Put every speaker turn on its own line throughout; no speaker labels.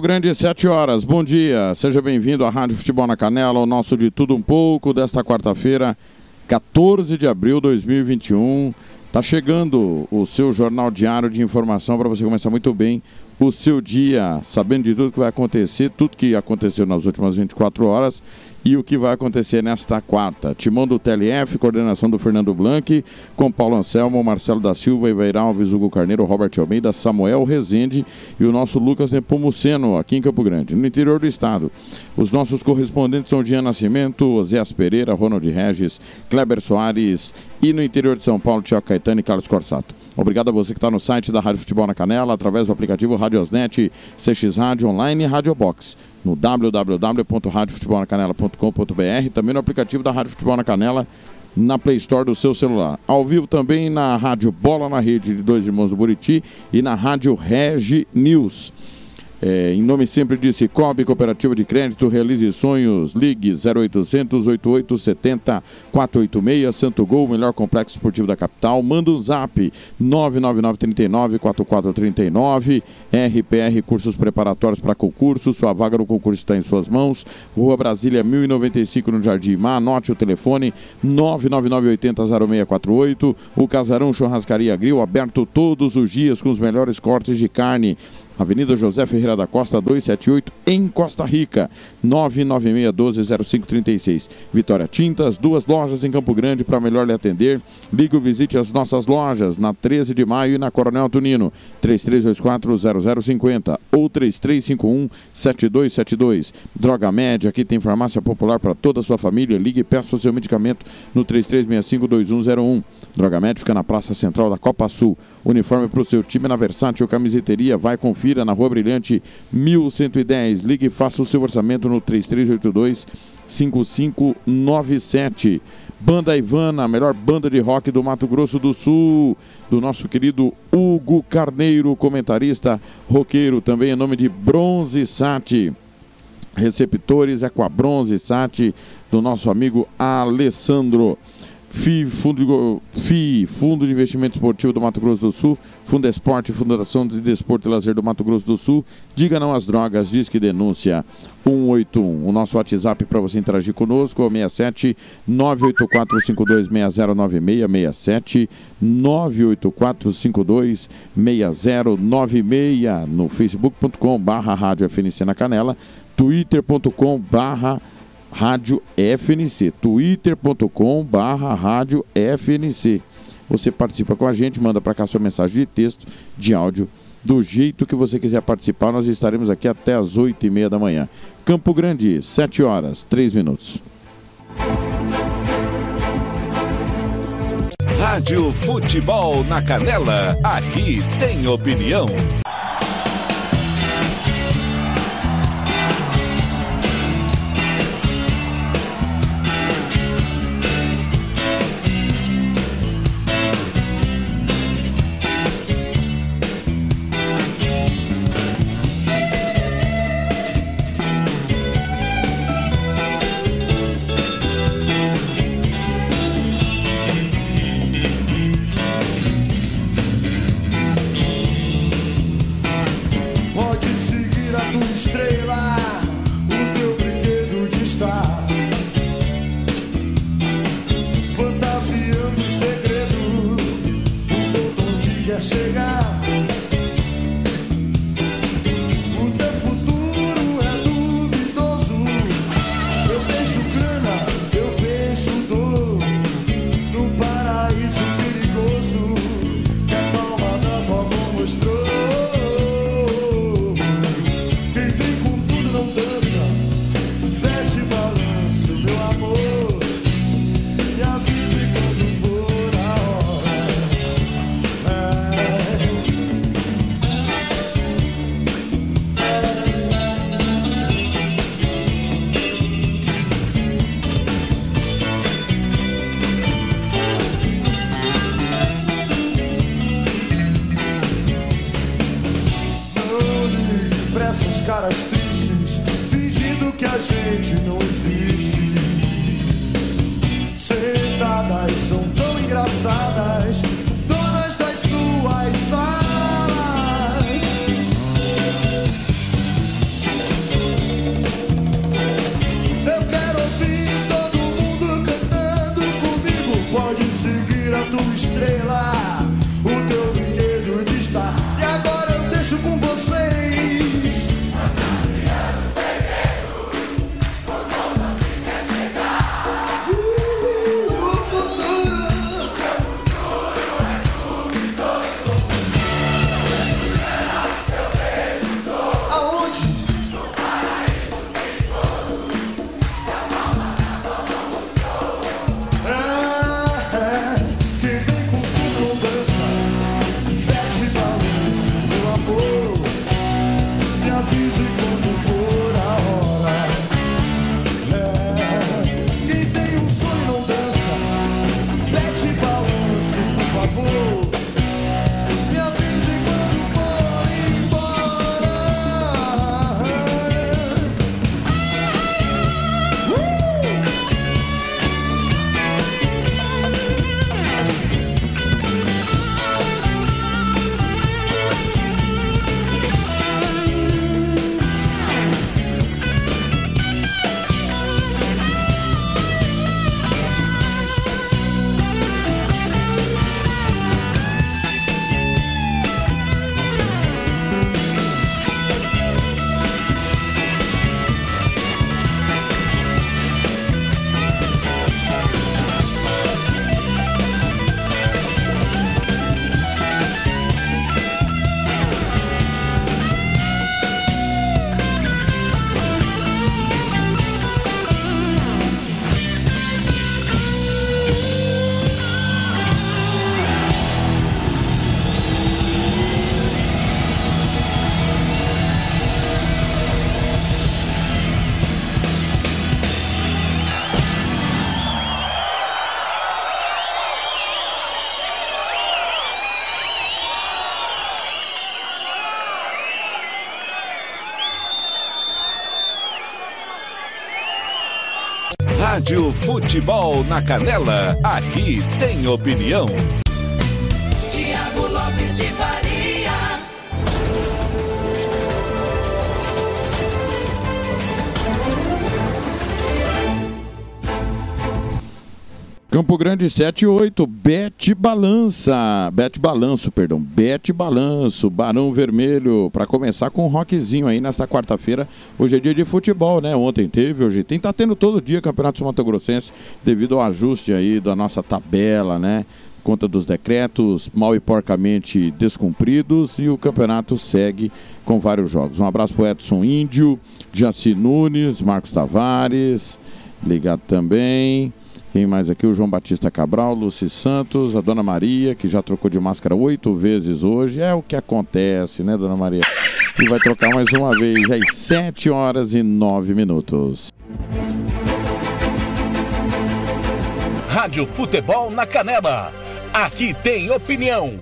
Grande, 7 horas. Bom dia. Seja bem-vindo à Rádio Futebol na Canela, o nosso de tudo um pouco desta quarta-feira, 14 de abril de 2021. Tá chegando o seu jornal diário de informação para você começar muito bem o seu dia, sabendo de tudo que vai acontecer, tudo que aconteceu nas últimas 24 horas e o que vai acontecer nesta quarta. Timão do TLF, coordenação do Fernando Blanc, com Paulo Anselmo, Marcelo da Silva, Iveirão Alves, Hugo Carneiro, Robert Almeida, Samuel Rezende e o nosso Lucas Nepomuceno, aqui em Campo Grande, no interior do estado. Os nossos correspondentes são Dian Nascimento, Zéas Pereira, Ronald Regis, Kleber Soares e no interior de São Paulo, Tiago Caetano e Carlos Corsato. Obrigado a você que está no site da Rádio Futebol na Canela, através do aplicativo Radiosnet, CX Rádio Online e Rádio Box no www.radiofutebolnacanela.com.br, também no aplicativo da Rádio Futebol na Canela, na Play Store do seu celular. Ao vivo também na Rádio Bola na Rede de Dois Irmãos do Buriti e na Rádio Regi News. É, em nome sempre de Cicobi, Cooperativa de Crédito, realize sonhos, ligue 0800 8870 486, Santo Gol, melhor complexo esportivo da capital, manda um zap 999 39 4439, RPR Cursos Preparatórios para Concurso, sua vaga no concurso está em suas mãos, Rua Brasília 1095 no Jardim Mar, anote o telefone 999 80 0648, o Casarão Churrascaria Grill, aberto todos os dias com os melhores cortes de carne, Avenida José Ferreira da Costa, 278, em Costa Rica, 996120536. Vitória Tintas, duas lojas em Campo Grande para melhor lhe atender. Ligue ou visite as nossas lojas na 13 de maio e na Coronel Tunino, 33240050 ou 33517272. Droga Média, aqui tem farmácia popular para toda a sua família. Ligue e peça o seu medicamento no 33652101. Droga Média fica na Praça Central da Copa Sul. Uniforme para o seu time na Versátil Camiseteria. Vai conferir na Rua Brilhante 1110. Ligue e faça o seu orçamento no 3382 5597. Banda Ivana, a melhor banda de rock do Mato Grosso do Sul, do nosso querido Hugo Carneiro, comentarista roqueiro, também em nome de Bronze Sat. Receptores é com a Bronze Sat do nosso amigo Alessandro. FI Fundo, de, FI, Fundo de Investimento Esportivo do Mato Grosso do Sul, Fundo Esporte, Fundação de Desporto e Lazer do Mato Grosso do Sul, Diga Não às Drogas, diz que denúncia 181. O nosso WhatsApp para você interagir conosco é o 67 984526096, 67 984526096 no facebook.com barra rádio FNC na Canela, twitter.com barra Rádio FNC, twitter.com barra Rádio FNC. Você participa com a gente, manda para cá sua mensagem de texto, de áudio, do jeito que você quiser participar. Nós estaremos aqui até as 8 e meia da manhã. Campo Grande, 7 horas, 3 minutos.
Rádio Futebol na Canela, aqui tem opinião. Futebol na Canela, aqui tem opinião.
Campo Grande 7 e 8, Bete Balança, Bete Balanço, perdão, Bete Balanço, Barão Vermelho, para começar com um rockzinho aí nesta quarta-feira. Hoje é dia de futebol, né? Ontem teve, hoje tem, tá tendo todo dia Campeonato Mato Grossense devido ao ajuste aí da nossa tabela, né? Conta dos decretos mal e porcamente descumpridos e o campeonato segue com vários jogos. Um abraço pro Edson Índio, Jaci Nunes, Marcos Tavares, ligado também. Quem mais aqui? O João Batista Cabral, Luci Santos, a Dona Maria, que já trocou de máscara oito vezes hoje. É o que acontece, né, Dona Maria? E vai trocar mais uma vez às sete horas e nove minutos.
Rádio Futebol na Canela. Aqui tem opinião.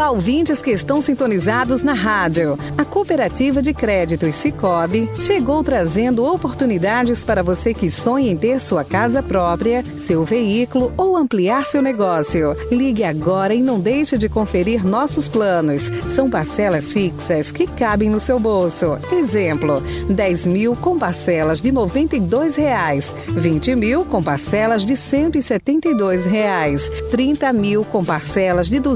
Olá, ouvintes que estão sintonizados na rádio. A Cooperativa de Créditos Cicobi chegou trazendo oportunidades para você que sonha em ter sua casa própria, seu veículo ou ampliar seu negócio. Ligue agora e não deixe de conferir nossos planos. São parcelas fixas que cabem no seu bolso. Exemplo, 10 mil com parcelas de 92 reais, 20 mil com parcelas de 172 reais, 30 mil com parcelas de R$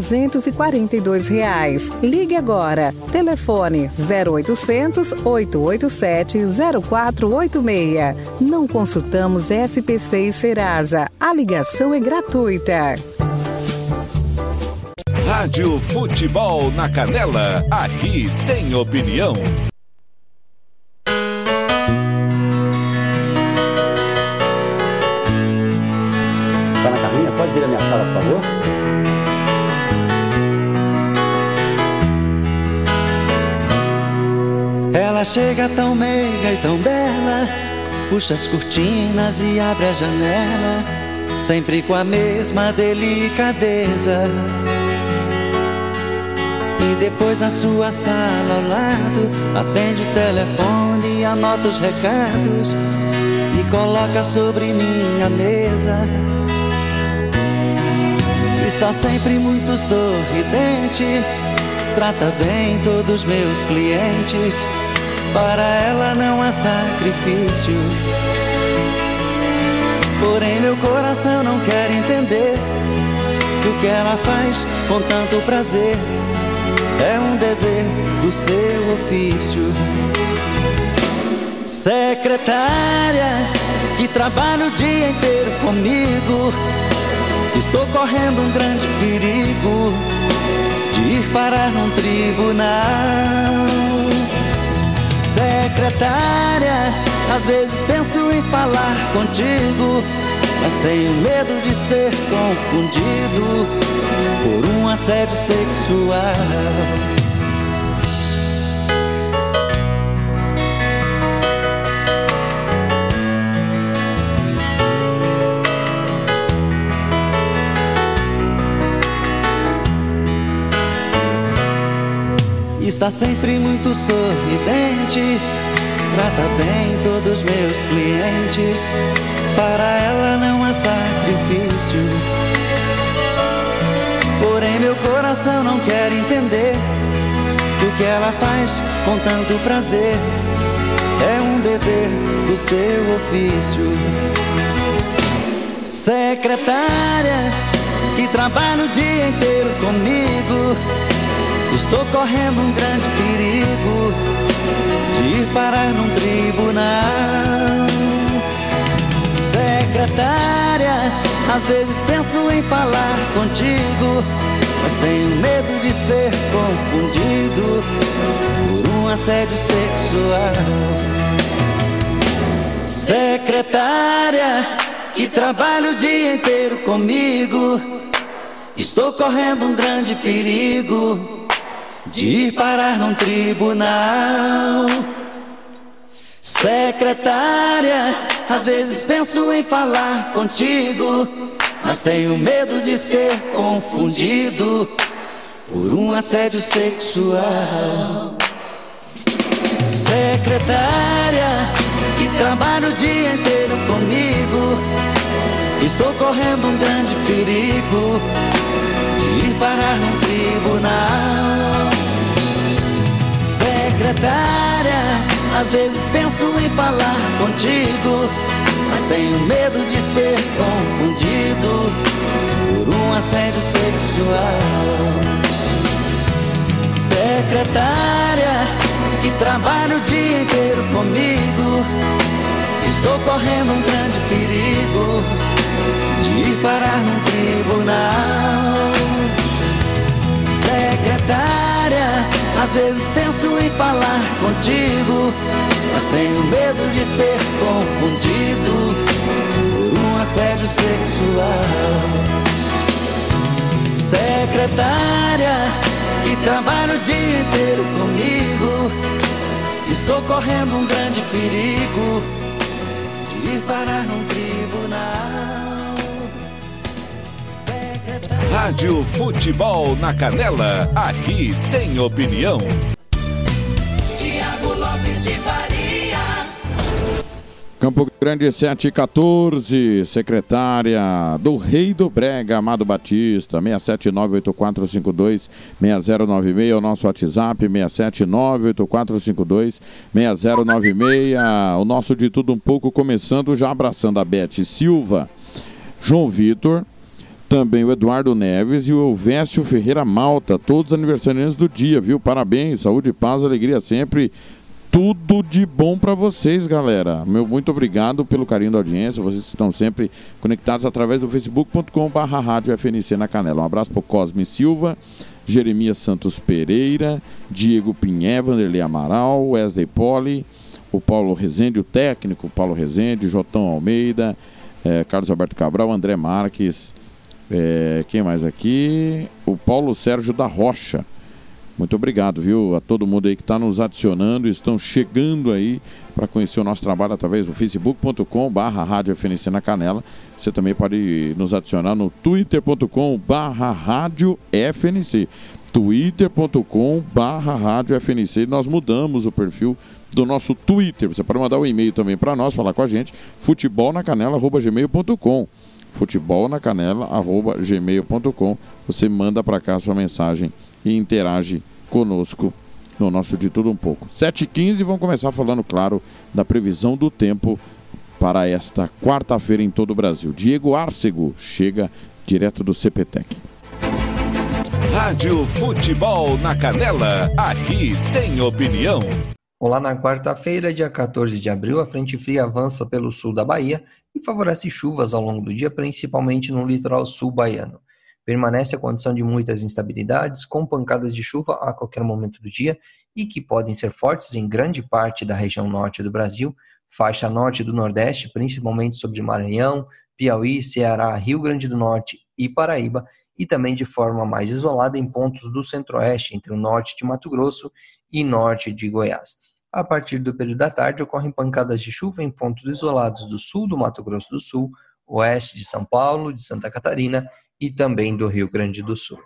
242 reais. Ligue agora. Telefone 0800 887 0486. Não consultamos SPC e Serasa. A ligação é gratuita.
Rádio Futebol na Canela, aqui tem opinião.
Dona Carminha, pode vir à minha sala, por favor?
Chega tão meiga e tão bela, puxa as cortinas e abre a janela, sempre com a mesma delicadeza. E depois na sua sala ao lado, atende o telefone e anota os recados e coloca sobre minha mesa. Está sempre muito sorridente, trata bem todos os meus clientes. Para ela não há sacrifício. Porém, meu coração não quer entender que o que ela faz com tanto prazer é um dever do seu ofício. Secretária que trabalha o dia inteiro comigo, estou correndo um grande perigo de ir parar num tribunal. Secretária, às vezes penso em falar contigo, mas tenho medo de ser confundido por um assédio sexual. Está sempre muito sorridente, trata bem todos os meus clientes. Para ela não há sacrifício. Porém, meu coração não quer entender que o que ela faz com tanto prazer é um dever do seu ofício. Secretária que trabalha o dia inteiro comigo. Estou correndo um grande perigo de ir parar num tribunal. Secretária, às vezes penso em falar contigo, mas tenho medo de ser confundido por um assédio sexual. Secretária, que trabalha o dia inteiro comigo, estou correndo um grande perigo de ir parar num tribunal. Secretária, às vezes penso em falar contigo, mas tenho medo de ser confundido por um assédio sexual. Secretária, que trabalha o dia inteiro comigo, estou correndo um grande perigo de ir parar num tribunal. Secretária, às vezes penso em falar contigo, mas tenho medo de ser confundido por um assédio sexual. Secretária, que trabalha o dia inteiro comigo, estou correndo um grande perigo de ir parar num tribunal. Secretária, às vezes penso em falar contigo, mas tenho medo de ser confundido por um assédio sexual. Secretária, que trabalha o dia inteiro comigo, estou correndo um grande perigo de ir parar num tribunal.
Rádio Futebol na Canela, aqui tem opinião.
Tiago Lopes de Faria.
Campo Grande 714, secretária do Rei do Brega, Amado Batista, 67984526096, o nosso WhatsApp, 67984526096, o nosso de tudo um pouco começando, já abraçando a Beth Silva, João Vitor, também o Eduardo Neves e o Elvésio Ferreira Malta, todos aniversariantes do dia, viu? Parabéns, saúde, paz, alegria sempre. Tudo de bom para vocês, galera. Meu muito obrigado pelo carinho da audiência. Vocês estão sempre conectados através do facebook.com/barra rádio FNC na Canela. Um abraço para Cosme Silva, Jeremias Santos Pereira, Diego Pinhé, Vanderlei Amaral, Wesley Poli, o Paulo Rezende, o técnico Paulo Rezende, Jotão Almeida, eh, Carlos Alberto Cabral, André Marques, é, quem mais aqui? O Paulo Sérgio da Rocha. Muito obrigado, viu? A todo mundo aí que está nos adicionando, estão chegando aí para conhecer o nosso trabalho através do facebook.com barra rádio FNC na Canela. Você também pode nos adicionar no twitter.com barra rádio FNC. twitter.com barra rádio FNC. Nós mudamos o perfil do nosso Twitter. Você pode mandar um e-mail também para nós, falar com a gente, futebolnacanela.gmail.com futebolnacanela.gmail.com Você manda para cá a sua mensagem e interage conosco no nosso De Tudo Um Pouco. 7h15, vamos começar falando, claro, da previsão do tempo para esta quarta-feira em todo o Brasil. Diego Arcego chega direto do CPTEC.
Rádio Futebol na Canela, aqui tem opinião.
Olá, na quarta-feira, dia 14 de abril, a frente fria avança pelo sul da Bahia e favorece chuvas ao longo do dia, principalmente no litoral sul baiano. Permanece a condição de muitas instabilidades, com pancadas de chuva a qualquer momento do dia e que podem ser fortes em grande parte da região norte do Brasil, faixa norte do Nordeste, principalmente sobre Maranhão, Piauí, Ceará, Rio Grande do Norte e Paraíba, e também de forma mais isolada em pontos do centro-oeste, entre o norte de Mato Grosso e norte de Goiás. A partir do período da tarde, ocorrem pancadas de chuva em pontos isolados do sul do Mato Grosso do Sul, oeste de São Paulo, de Santa Catarina e também do Rio Grande do Sul.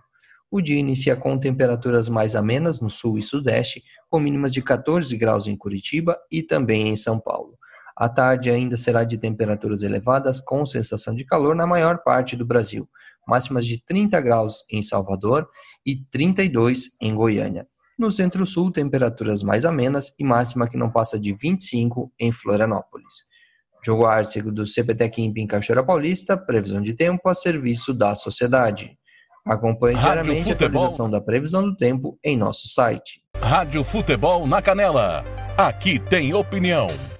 O dia inicia com temperaturas mais amenas no sul e sudeste, com mínimas de 14 graus em Curitiba e também em São Paulo. A tarde ainda será de temperaturas elevadas, com sensação de calor na maior parte do Brasil, máximas de 30 graus em Salvador e 32 em Goiânia. No centro-sul, temperaturas mais amenas e máxima que não passa de 25 em Florianópolis. Diogo Arcego do CPT Quimp em Cachoeira Paulista, previsão de tempo a serviço da sociedade. Acompanhe
Rádio
diariamente a
Futebol.
atualização da previsão do tempo em nosso site.
Rádio Futebol na Canela, aqui tem opinião.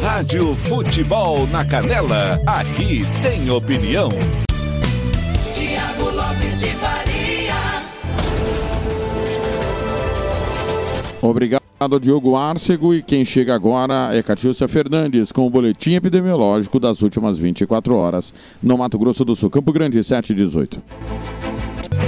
Rádio Futebol na Canela, aqui tem opinião.
Tiago Lopes de Faria.
Obrigado, Diogo Arcego. E quem chega agora é Catiúcia Fernandes com o boletim epidemiológico das últimas 24 horas no Mato Grosso do Sul. Campo Grande, 7 e 18.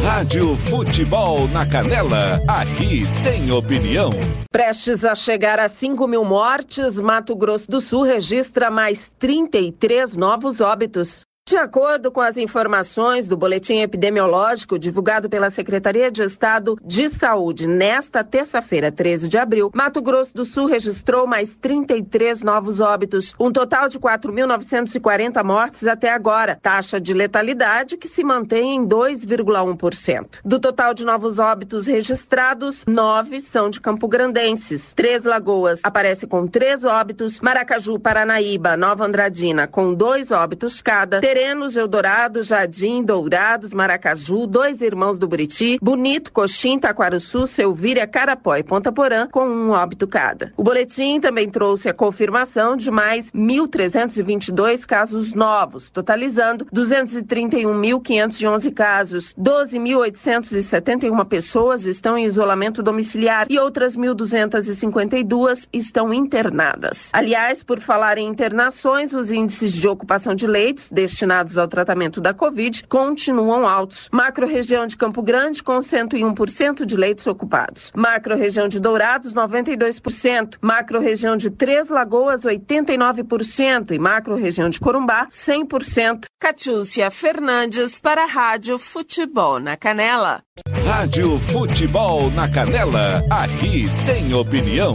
Rádio Futebol na Canela, aqui tem opinião.
Prestes a chegar a 5 mil mortes, Mato Grosso do Sul registra mais 33 novos óbitos. De acordo com as informações do boletim epidemiológico divulgado pela Secretaria de Estado de Saúde nesta terça-feira, 13 de abril, Mato Grosso do Sul registrou mais 33 novos óbitos, um total de 4.940 mortes até agora, taxa de letalidade que se mantém em 2,1%. Do total de novos óbitos registrados, nove são de Campo Grandenses. Três Lagoas aparece com três óbitos, Maracaju, Paranaíba, Nova Andradina com dois óbitos cada, Terenos, Eldorado, Jardim, Dourados, Maracaju, Dois Irmãos do Buriti, Bonito, Coxim, Taquaruçu, Selvíria, Carapó e Ponta Porã, com um óbito cada. O boletim também trouxe a confirmação de mais 1.322 casos novos, totalizando 231.511 casos. 12.871 pessoas estão em isolamento domiciliar e outras 1.252 estão internadas. Aliás, por falar em internações, os índices de ocupação de leitos destinados ao tratamento da Covid continuam altos. Macro-região de Campo Grande, com 101% de leitos ocupados. Macro-região de Dourados, 92%. Macro-região de Três Lagoas, 89%. E macro-região de Corumbá, 100%. Catiúcia Fernandes para a Rádio Futebol na Canela.
Rádio Futebol na Canela, aqui tem opinião.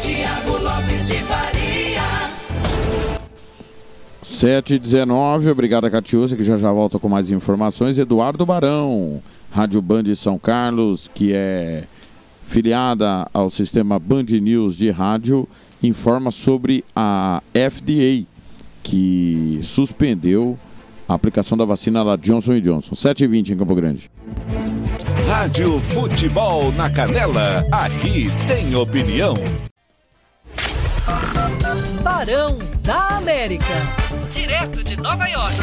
Tiago Lopes de Faria.
7 e 19, obrigado, Catiúcia, que já já volta com mais informações. Eduardo Barão, Rádio Band de São Carlos, que é filiada ao sistema Band News de rádio, informa sobre a FDA, que suspendeu a aplicação da vacina da Johnson Johnson. 7 e 20 em Campo Grande.
Rádio Futebol na Canela, aqui tem opinião.
Barão da América. Direto de Nova York.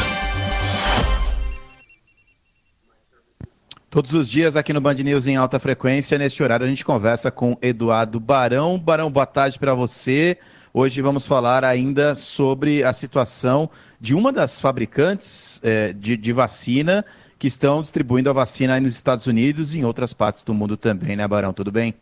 Todos os dias aqui no Band News em alta frequência, neste horário a gente conversa com Eduardo Barão. Barão, boa tarde para você. Hoje vamos falar ainda sobre a situação de uma das fabricantes é, de, de, vacina que estão distribuindo a vacina aí nos Estados Unidos e em outras partes do mundo também, né, Barão? Tudo bem?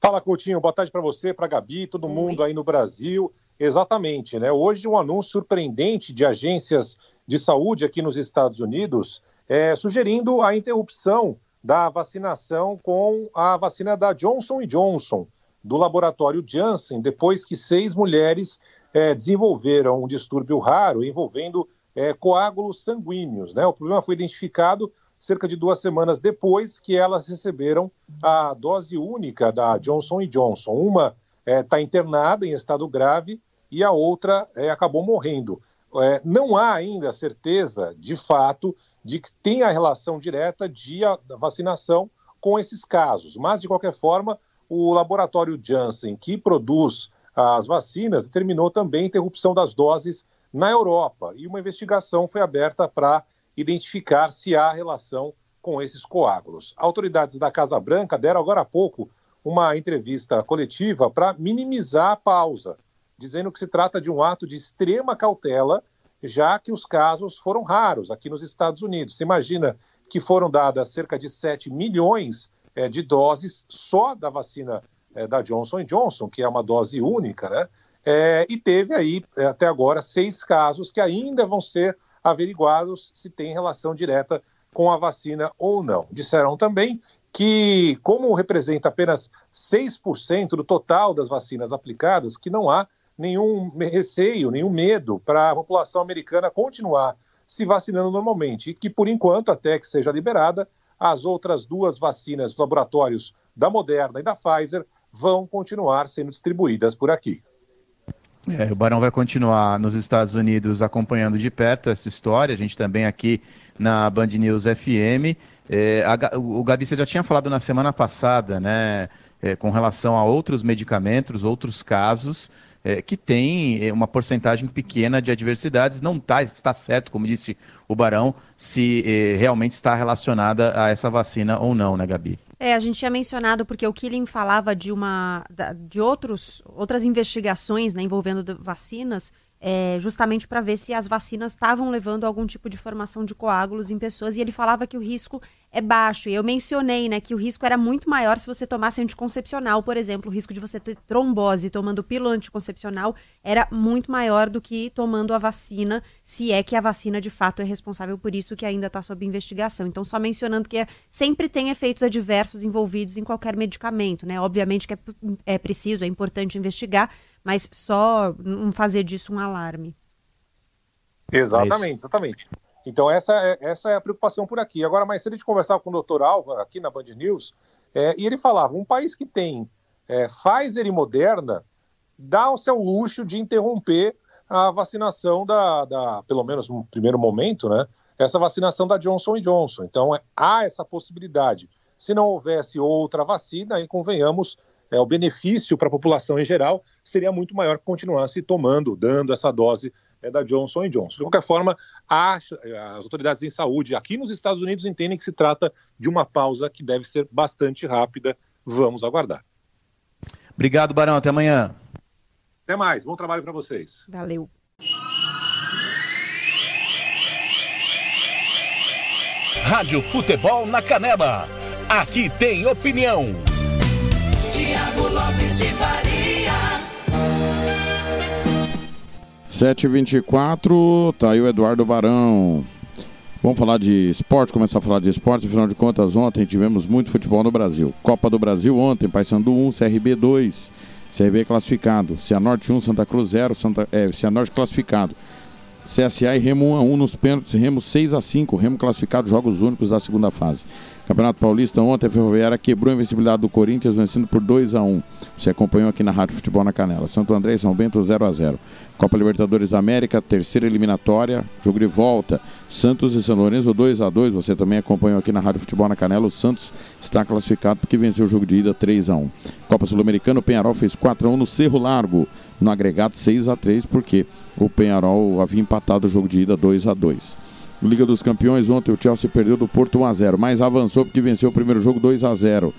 Fala, Coutinho. Boa tarde para você, para Gabi, todo mundo aí no Brasil. Exatamente, né? Hoje um anúncio surpreendente de agências de saúde aqui nos Estados Unidos é, sugerindo a interrupção da vacinação com a vacina da Johnson Johnson, do laboratório Janssen, depois que seis mulheres é, desenvolveram um distúrbio raro envolvendo é, coágulos sanguíneos. Né? O problema foi identificado cerca de duas semanas depois que elas receberam a dose única da Johnson Johnson. Uma está é, internada em estado grave e a outra é, acabou morrendo. É, não há ainda certeza, de fato, de que tem a relação direta de a, da vacinação com esses casos. Mas, de qualquer forma, o laboratório Janssen, que produz as vacinas, determinou também a interrupção das doses na Europa. E uma investigação foi aberta para identificar se há relação com esses coágulos. Autoridades da Casa Branca deram agora há pouco uma entrevista coletiva para minimizar a pausa dizendo que se trata de um ato de extrema cautela, já que os casos foram raros aqui nos Estados Unidos. Você imagina que foram dadas cerca de 7 milhões é, de doses só da vacina é, da Johnson Johnson, que é uma dose única, né? É, e teve aí, até agora, seis casos que ainda vão ser averiguados se tem relação direta com a vacina ou não. Disseram também que, como representa apenas 6% do total das vacinas aplicadas, que não há nenhum receio, nenhum medo para a população americana continuar se vacinando normalmente. E que, por enquanto, até que seja liberada, as outras duas vacinas dos laboratórios da Moderna e da Pfizer vão continuar sendo distribuídas por aqui.
É, o Barão vai continuar nos Estados Unidos acompanhando de perto essa história. A gente também aqui na Band News FM. É, a, o Gabi, você já tinha falado na semana passada, né, é, com relação a outros medicamentos, outros casos é, que tem é, uma porcentagem pequena de adversidades. Não tá, está certo, como disse o Barão, se é, realmente está relacionada a essa vacina ou não, né, Gabi?
É, a gente tinha mencionado porque o Killing falava de uma de outros, outras investigações né, envolvendo vacinas é, justamente para ver se as vacinas estavam levando algum tipo de formação de coágulos em pessoas, e ele falava que o risco é baixo. E eu mencionei né, que o risco era muito maior se você tomasse anticoncepcional, por exemplo. O risco de você ter trombose tomando pílula anticoncepcional era muito maior do que tomando a vacina, se é que a vacina de fato é responsável por isso, que ainda está sob investigação. Então, só mencionando que é, sempre tem efeitos adversos envolvidos em qualquer medicamento, né? Obviamente que é, é preciso, é importante investigar, mas só não fazer disso um alarme.
Exatamente, exatamente. Então essa é, essa é a preocupação por aqui. Agora, mais cedo a gente conversava com o doutor Álvaro aqui na Band News, é, e ele falava, um país que tem é, Pfizer e Moderna dá o seu luxo de interromper a vacinação da, da, pelo menos no primeiro momento, né, essa vacinação da Johnson Johnson. Então é, há essa possibilidade. Se não houvesse outra vacina, aí convenhamos, é, o benefício para a população em geral seria muito maior que continuasse tomando, dando essa dose é, da Johnson Johnson. De qualquer forma, as autoridades em saúde aqui nos Estados Unidos entendem que se trata de uma pausa que deve ser bastante rápida. Vamos aguardar.
Obrigado, Barão. Até amanhã.
Até mais. Bom trabalho para vocês.
Valeu.
Rádio Futebol na Canela. Aqui tem opinião.
Tiago Lopes de Faria.
7h24, tá aí o Eduardo Barão. Vamos falar de esporte, começar a falar de esporte. Afinal de contas, ontem tivemos muito futebol no Brasil. Copa do Brasil ontem, Paysandu 1, CRB 2. CRB classificado. Cianorte 1, Santa Cruz 0, Santa, é, Cianorte classificado. CSA e Remo 1 a 1 nos pênaltis, Remo 6 a 5, Remo classificado, jogos únicos da segunda fase. Campeonato Paulista ontem, a Ferroviária quebrou a invencibilidade do Corinthians, vencendo por 2 a 1 Você acompanhou aqui na Rádio Futebol na Canela. Santo André e São Bento 0 a 0 Copa Libertadores da América, terceira eliminatória, jogo de volta. Santos e São Lourenço 2 a 2 Você também acompanhou aqui na Rádio Futebol na Canela. O Santos está classificado porque venceu o jogo de ida 3 a 1 Copa Sul-Americana, o Penharol fez 4 a 1 no Cerro Largo. No agregado 6 a 3 porque o Penharol havia empatado o jogo de ida 2 a 2 Liga dos Campeões, ontem o Chelsea perdeu do Porto 1x0, mas avançou porque venceu o primeiro jogo 2x0.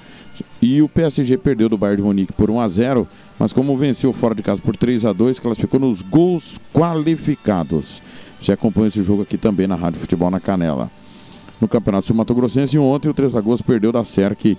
E o PSG perdeu do Bayern de Munique por 1x0, mas como venceu fora de casa por 3x2, classificou nos gols qualificados. Você acompanha esse jogo aqui também na Rádio Futebol na Canela. No Campeonato Sul Mato Grossense, ontem o 3 Lagoas perdeu da SERC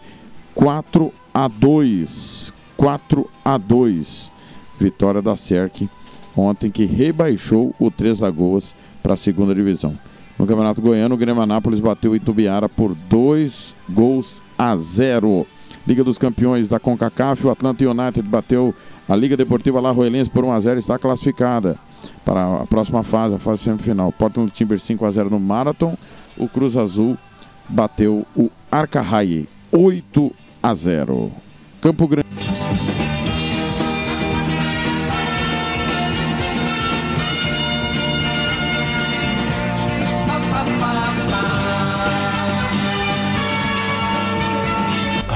4 a 2 4 a 2 Vitória da SERC ontem que rebaixou o 3 Lagoas para a segunda divisão. No Campeonato Goiano, o Grêmio Anápolis bateu o Itubiara por 2 gols a 0. Liga dos Campeões da CONCACAF, o Atlanta United bateu a Liga Deportiva La Roelense por 1 a 0 está classificada para a próxima fase, a fase semifinal. Portland Timbers 5 a 0 no Marathon. O Cruz Azul bateu o Arcarraie 8 a 0. Campo Grande.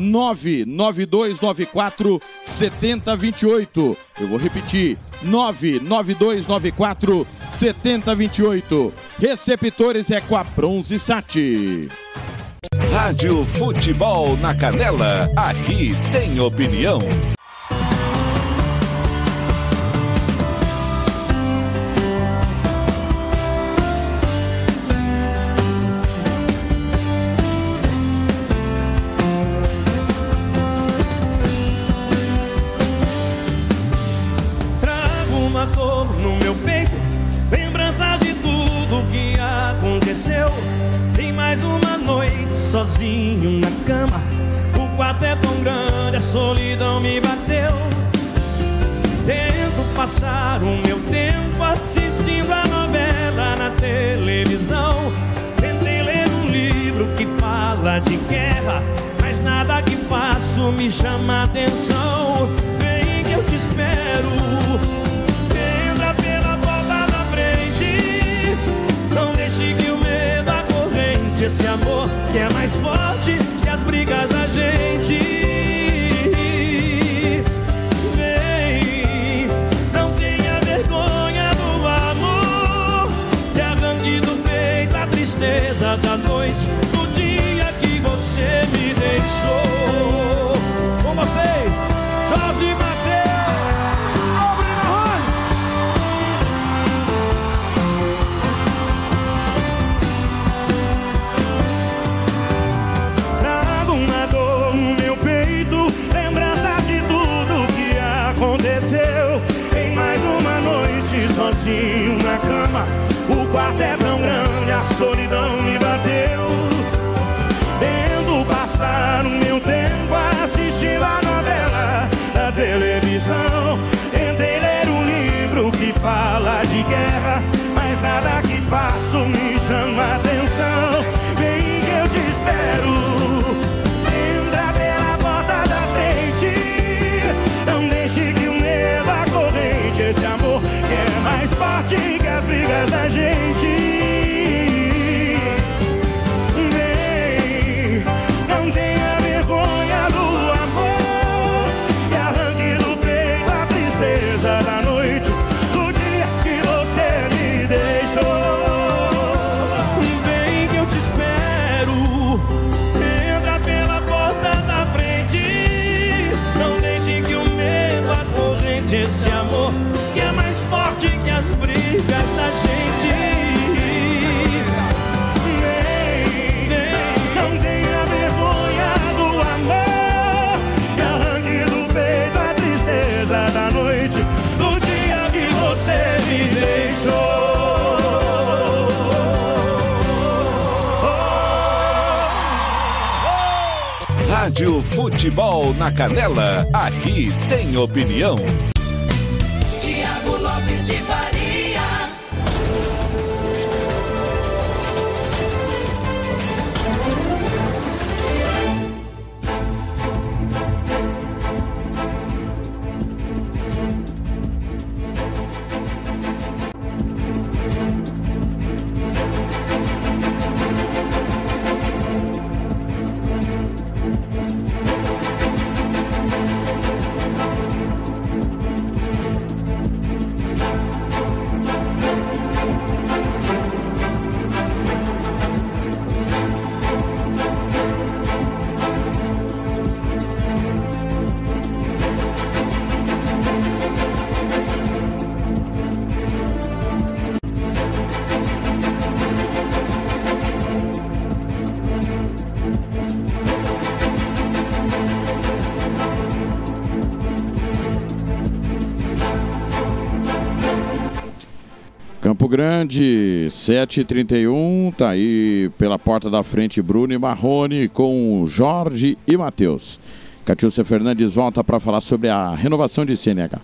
99294 7028. Eu vou repetir: 99294 7028. Receptores é com a Bronze Sat.
Rádio Futebol na Canela, aqui tem opinião.
Cama. O quarto é tão grande, a solidão me bateu. Tento passar o meu tempo assistindo a novela na televisão. Tentei ler um livro que fala de guerra, mas nada que faço me chama atenção. Vem que eu te espero. Não deixe que o medo acorrente esse amor que é mais forte brigas da gente. Vem, não tenha vergonha do amor. Que arranque do peito a tristeza da noite. No dia que você me deixou.
Futebol na Canela, aqui tem opinião.
Grande, 7h31, tá aí pela porta da frente Bruno e Marrone com Jorge e Matheus. Catiúcia Fernandes volta para falar sobre a renovação de CNH.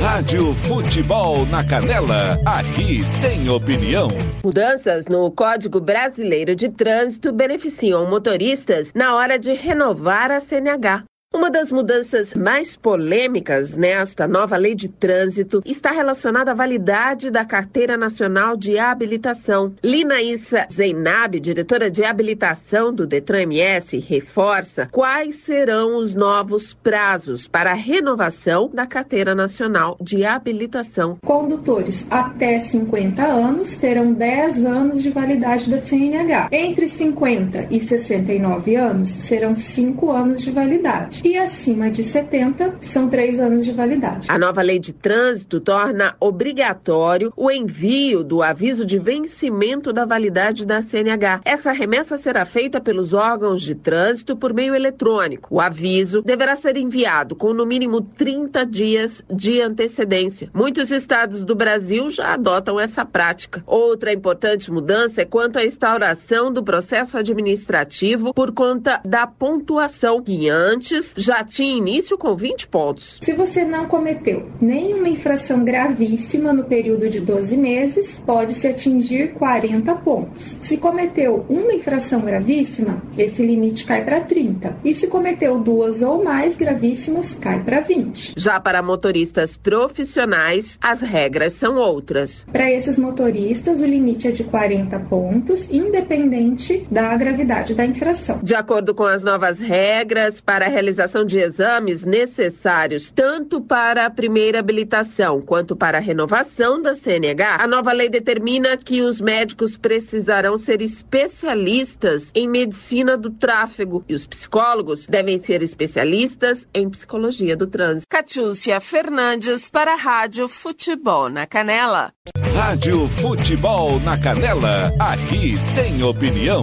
Rádio Futebol na Canela, aqui tem opinião.
Mudanças no Código Brasileiro de Trânsito beneficiam motoristas na hora de renovar a CNH. Uma das mudanças mais polêmicas nesta nova lei de trânsito está relacionada à validade da Carteira Nacional de Habilitação. Lina Issa Zeinab, diretora de habilitação do Detran MS, reforça quais serão os novos prazos para a renovação da Carteira Nacional de Habilitação.
Condutores até 50 anos terão 10 anos de validade da CNH. Entre 50 e 69 anos serão 5 anos de validade e acima de 70 são 3 anos de validade.
A nova lei de trânsito torna obrigatório o envio do aviso de vencimento da validade da CNH. Essa remessa será feita pelos órgãos de trânsito por meio eletrônico. O aviso deverá ser enviado com no mínimo 30 dias de antecedência. Muitos estados do Brasil já adotam essa prática. Outra importante mudança é quanto à instauração do processo administrativo por conta da pontuação, que antes já tinha início com 20 pontos.
Se você não cometeu nenhuma infração gravíssima no período de 12 meses, pode-se atingir 40 pontos. Se cometeu uma infração gravíssima, esse limite cai para 30. E se cometeu duas ou mais gravíssimas, cai para 20.
Já para motoristas profissionais, as regras são outras.
Para esses motoristas, o limite é de 40 pontos, independente da gravidade da infração.
De acordo com as novas regras para a realização de exames necessários tanto para a primeira habilitação quanto para a renovação da CNH, a nova lei determina que os médicos precisarão ser especialistas em medicina do tráfego e os psicólogos devem ser especialistas em psicologia do trânsito. Catiúcia Fernandes para a Rádio Futebol na Canela.
Rádio Futebol na Canela, aqui tem opinião.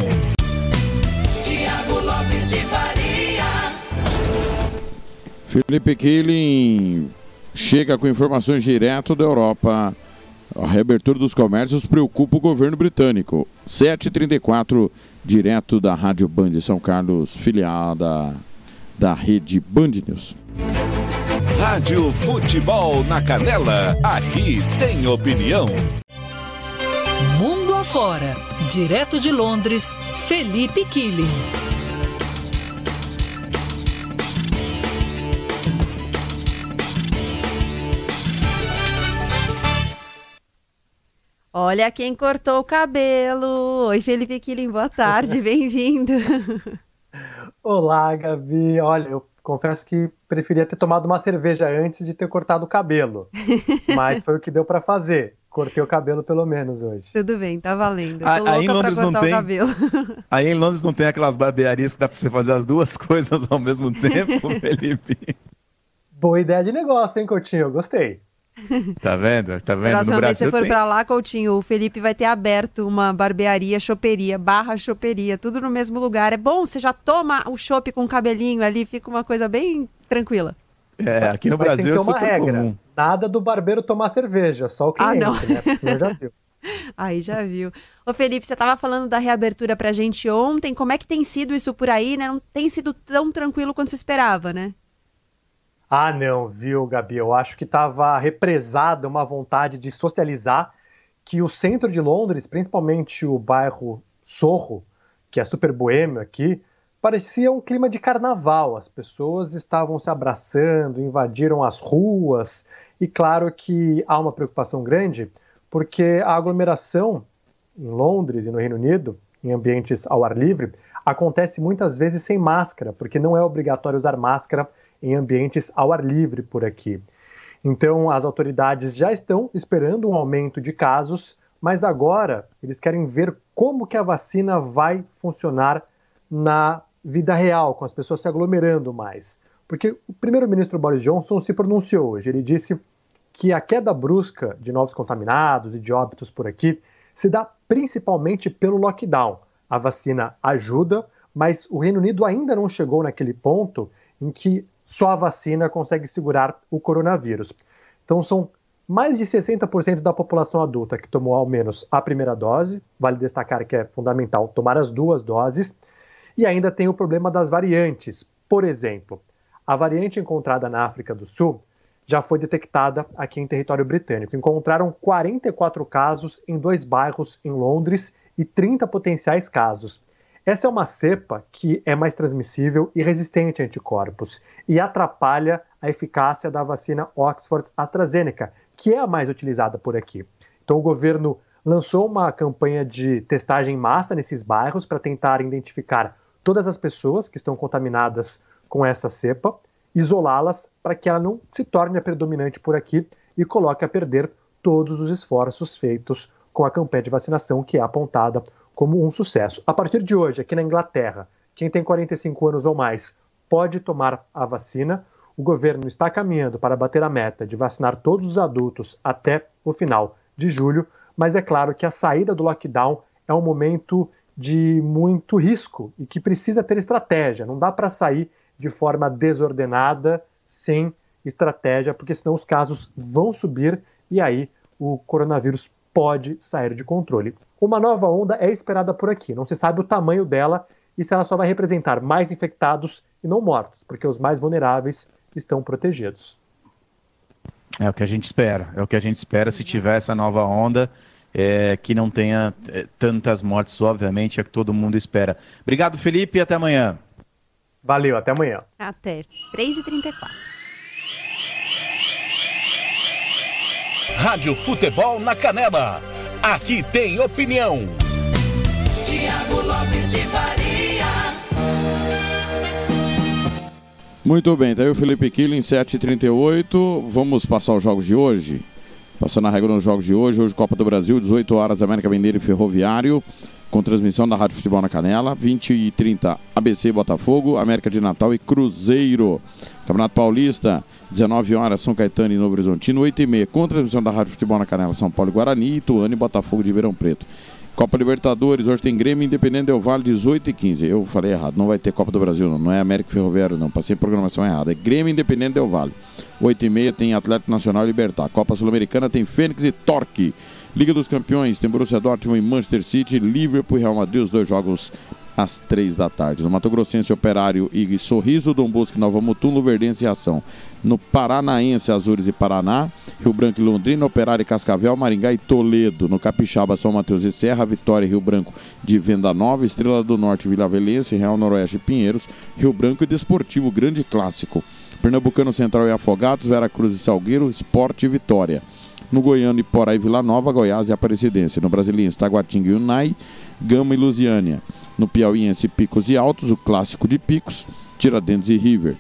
Felipe Killing chega com informações direto da Europa. A reabertura dos comércios preocupa o governo britânico. 7h34, direto da Rádio Band São Carlos, filiada da rede Band News.
Rádio Futebol na Canela, aqui tem opinião.
Mundo afora, direto de Londres, Felipe Killing.
Olha quem cortou o cabelo. Oi, Felipe Killing, boa tarde, bem-vindo.
Olá, Gabi. Olha, eu confesso que preferia ter tomado uma cerveja antes de ter cortado o cabelo. Mas foi o que deu para fazer. Cortei o cabelo pelo menos hoje.
Tudo bem, tá valendo.
Aí em Londres
pra
não tem? Aí em Londres não tem aquelas barbearias que dá pra você fazer as duas coisas ao mesmo tempo, Felipe?
Boa ideia de negócio, hein, Coutinho? Eu Gostei.
Tá vendo? Tá vendo?
Próxima
no
vez que você
Brasil
for
tem.
pra lá, Coutinho, o Felipe vai ter aberto uma barbearia, choperia, barra choperia, tudo no mesmo lugar. É bom, você já toma o chopp com o cabelinho ali, fica uma coisa bem tranquila.
É, aqui no
Mas
Brasil
tem
é
que ter uma
super
regra.
comum.
Nada do barbeiro tomar cerveja, só o
Ah,
cliente,
não.
né? Porque senão já viu.
Aí já viu. Ô Felipe, você tava falando da reabertura pra gente ontem, como é que tem sido isso por aí, né? Não tem sido tão tranquilo quanto se esperava, né?
Ah, não, viu, Gabi? Eu acho que estava represada uma vontade de socializar que o centro de Londres, principalmente o bairro Sorro, que é super boêmio aqui, parecia um clima de carnaval. As pessoas estavam se abraçando, invadiram as ruas, e claro que há uma preocupação grande, porque a aglomeração em Londres e no Reino Unido, em ambientes ao ar livre, acontece muitas vezes sem máscara, porque não é obrigatório usar máscara em ambientes ao ar livre por aqui. Então, as autoridades já estão esperando um aumento de casos, mas agora eles querem ver como que a vacina vai funcionar na vida real, com as pessoas se aglomerando mais. Porque o primeiro-ministro Boris Johnson se pronunciou hoje. Ele disse que a queda brusca de novos contaminados e de óbitos por aqui se dá principalmente pelo lockdown. A vacina ajuda, mas o Reino Unido ainda não chegou naquele ponto em que só a vacina consegue segurar o coronavírus. Então são mais de 60% da população adulta que tomou ao menos a primeira dose, vale destacar que é fundamental tomar as duas doses, e ainda tem o problema das variantes. Por exemplo, a variante encontrada na África do Sul já foi detectada aqui em território britânico. Encontraram 44 casos em dois bairros em Londres e 30 potenciais casos. Essa é uma cepa que é mais transmissível e resistente a anticorpos e atrapalha a eficácia da vacina Oxford AstraZeneca, que é a mais utilizada por aqui. Então, o governo lançou uma campanha de testagem em massa nesses bairros para tentar identificar todas as pessoas que estão contaminadas com essa cepa isolá-las para que ela não se torne a predominante por aqui e coloque a perder todos os esforços feitos com a campanha de vacinação que é apontada como um sucesso. A partir de hoje, aqui na Inglaterra, quem tem 45 anos ou mais pode tomar a vacina. O governo está caminhando para bater a meta de vacinar todos os adultos até o final de julho, mas é claro que a saída do lockdown é um momento de muito risco e que precisa ter estratégia. Não dá para sair de forma desordenada, sem estratégia, porque senão os casos vão subir e aí o coronavírus pode sair de controle. Uma nova onda é esperada por aqui, não se sabe o tamanho dela e se ela só vai representar mais infectados e não mortos, porque os mais vulneráveis estão protegidos.
É o que a gente espera, é o que a gente espera se tiver essa nova onda. É, que não tenha é, tantas mortes, obviamente, é o que todo mundo espera. Obrigado, Felipe, e até amanhã.
Valeu, até amanhã.
Até 3h34.
Rádio Futebol na Canela. Aqui tem opinião.
Tiago Lopes de Faria.
Muito bem, tá aí o Felipe Killing, 7h38. Vamos passar os jogos de hoje. Passando a regra nos jogos de hoje. Hoje, Copa do Brasil, 18 horas, América Mineiro e Ferroviário com transmissão da Rádio Futebol na Canela, 20 e 30 ABC Botafogo, América de Natal e Cruzeiro. Campeonato Paulista, 19 horas São Caetano e Novo Horizontino, 8 e meia com transmissão da Rádio Futebol na Canela, São Paulo e Guarani, Ituano e Botafogo de Ribeirão Preto. Copa Libertadores, hoje tem Grêmio Independente Del Vale, 18 e 15. Eu falei errado, não vai ter Copa do Brasil, não, não é América Ferroviário, não. Passei programação errada. É Grêmio Independente Del Vale. 8 e meia tem Atlético Nacional e Libertar. Copa Sul-Americana tem Fênix e Torque. Liga dos Campeões tem Borussia Dortmund e Manchester City, Liverpool e Real Madrid, os dois jogos às três da tarde. No Mato Grossense, Operário e Sorriso, Dom Bosco Nova Mutum, Luverdense e Ação. No Paranaense, Azures e Paraná, Rio Branco e Londrina, Operário e Cascavel, Maringá e Toledo. No Capixaba, São Mateus e Serra, Vitória e Rio Branco de Venda Nova, Estrela do Norte, Vila Velense, Real Noroeste e Pinheiros, Rio Branco e Desportivo, Grande Clássico. Pernambucano Central e Afogados, Vera Cruz e Salgueiro, Esporte e Vitória. No Goiano, Iporá e Vila Nova, Goiás e Aparecidense. No Brasiliense, Taguatinga e Unai, Gama e Lusiânia. No Piauiense, Picos e Altos, o clássico de Picos, Tiradentes e River.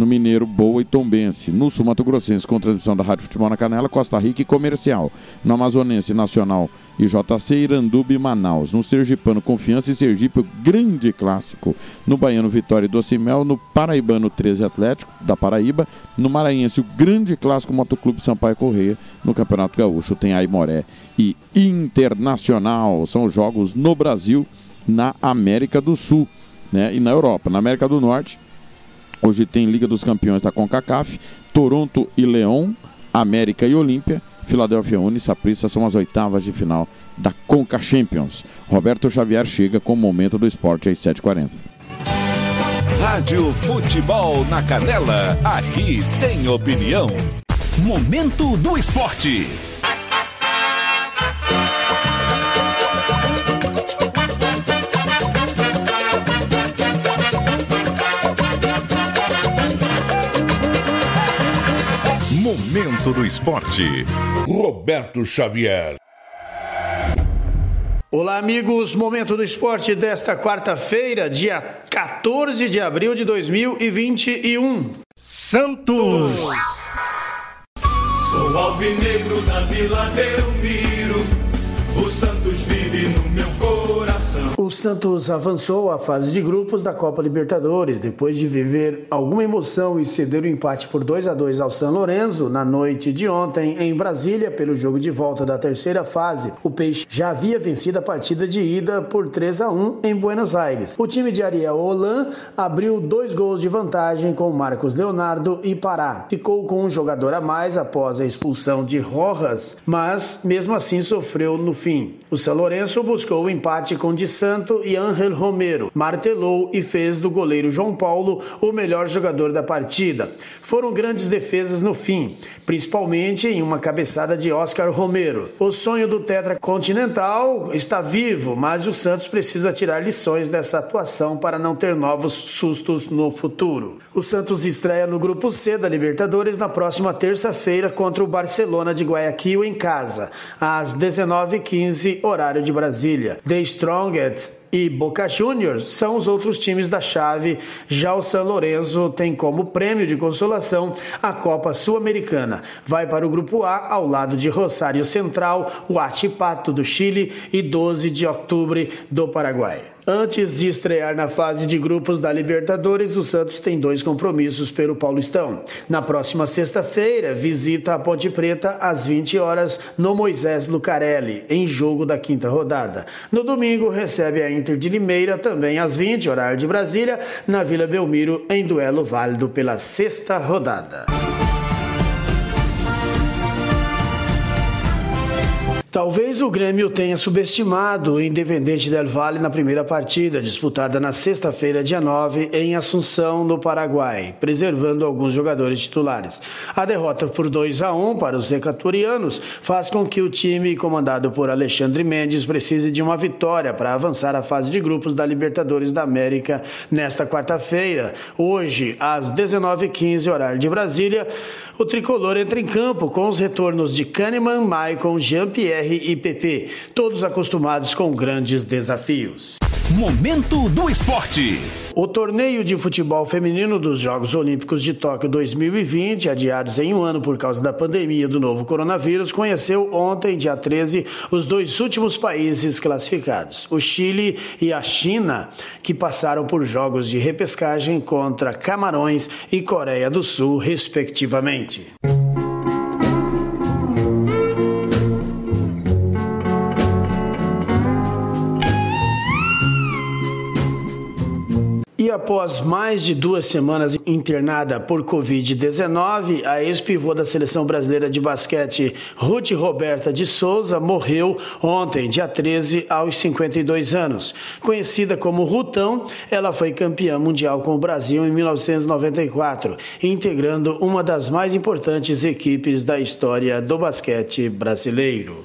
No Mineiro, Boa e Tombense. No Sul Mato Grossense, com transmissão da Rádio Futebol na Canela, Costa Rica e Comercial. No Amazonense, Nacional e JC, Iranduba e Manaus. No Sergipano, Confiança e Sergipe, grande clássico. No Baiano, Vitória e Docimel. No Paraibano, 13 Atlético, da Paraíba. No Maranhense, o grande clássico Motoclube Sampaio Correia. No Campeonato Gaúcho, tem Aimoré e Internacional. São jogos no Brasil, na América do Sul né? e na Europa. Na América do Norte, Hoje tem Liga dos Campeões da CONCACAF, Toronto e Leão, América e Olímpia, Filadélfia Uni e Saprissa são as oitavas de final da Conca Champions. Roberto Xavier chega com o momento do esporte às 7h40.
Rádio Futebol na Canela, aqui tem opinião.
Momento do esporte. Momento do esporte.
Roberto Xavier.
Olá, amigos. Momento do esporte desta quarta-feira, dia 14 de abril de 2021. Santos.
Sou alvinegro da Vila Belmiro. O Santos vive no meu.
O Santos avançou à fase de grupos da Copa Libertadores depois de viver alguma emoção e ceder o empate por 2 a 2 ao São Lourenço na noite de ontem em Brasília pelo jogo de volta da terceira fase. O Peixe já havia vencido a partida de ida por 3 a 1 em Buenos Aires. O time de Ariel Holan abriu dois gols de vantagem com Marcos Leonardo e Pará. Ficou com um jogador a mais após a expulsão de Rojas, mas mesmo assim sofreu no fim. O São Lourenço buscou o empate com de Santo e Ángel Romero. Martelou e fez do goleiro João Paulo o melhor jogador da partida. Foram grandes defesas no fim, principalmente em uma cabeçada de Oscar Romero. O sonho do Tetra Continental está vivo, mas o Santos precisa tirar lições dessa atuação para não ter novos sustos no futuro. O Santos estreia no grupo C da Libertadores na próxima terça-feira contra o Barcelona de Guayaquil em casa, às 19h15, horário de Brasília. The Strongest e Boca Juniors são os outros times da chave. Já o San Lorenzo tem como prêmio de consolação a Copa Sul-Americana. Vai para o grupo A ao lado de Rosário Central, o Atipato do Chile e 12 de outubro do Paraguai. Antes de estrear na fase de grupos da Libertadores, o Santos tem dois compromissos pelo Paulistão. Na próxima sexta-feira, visita a Ponte Preta às 20 horas no Moisés Lucarelli, em jogo da quinta rodada. No domingo, recebe a Inter de Limeira, também às 20, horário de Brasília, na Vila Belmiro, em duelo válido pela sexta rodada. Talvez o Grêmio tenha subestimado o Independente del Valle na primeira partida, disputada na sexta-feira, dia 9, em Assunção, no Paraguai, preservando alguns jogadores titulares. A derrota por 2 a 1 para os equatorianos faz com que o time comandado por Alexandre Mendes precise de uma vitória para avançar à fase de grupos da Libertadores da América nesta quarta-feira. Hoje, às 19h15, horário de Brasília, o tricolor entra em campo com os retornos de Kahneman, Maicon, Jean-Pierre e PP, todos acostumados com grandes desafios.
Momento do esporte.
O torneio de futebol feminino dos Jogos Olímpicos de Tóquio 2020, adiados em um ano por causa da pandemia do novo coronavírus, conheceu ontem, dia 13, os dois últimos países classificados, o Chile e a China, que passaram por jogos de repescagem contra Camarões e Coreia do Sul, respectivamente. Após mais de duas semanas internada por Covid-19, a ex-pivô da seleção brasileira de basquete, Ruth Roberta de Souza, morreu ontem, dia 13, aos 52 anos. Conhecida como Rutão, ela foi campeã mundial com o Brasil em 1994, integrando uma das mais importantes equipes da história do basquete brasileiro.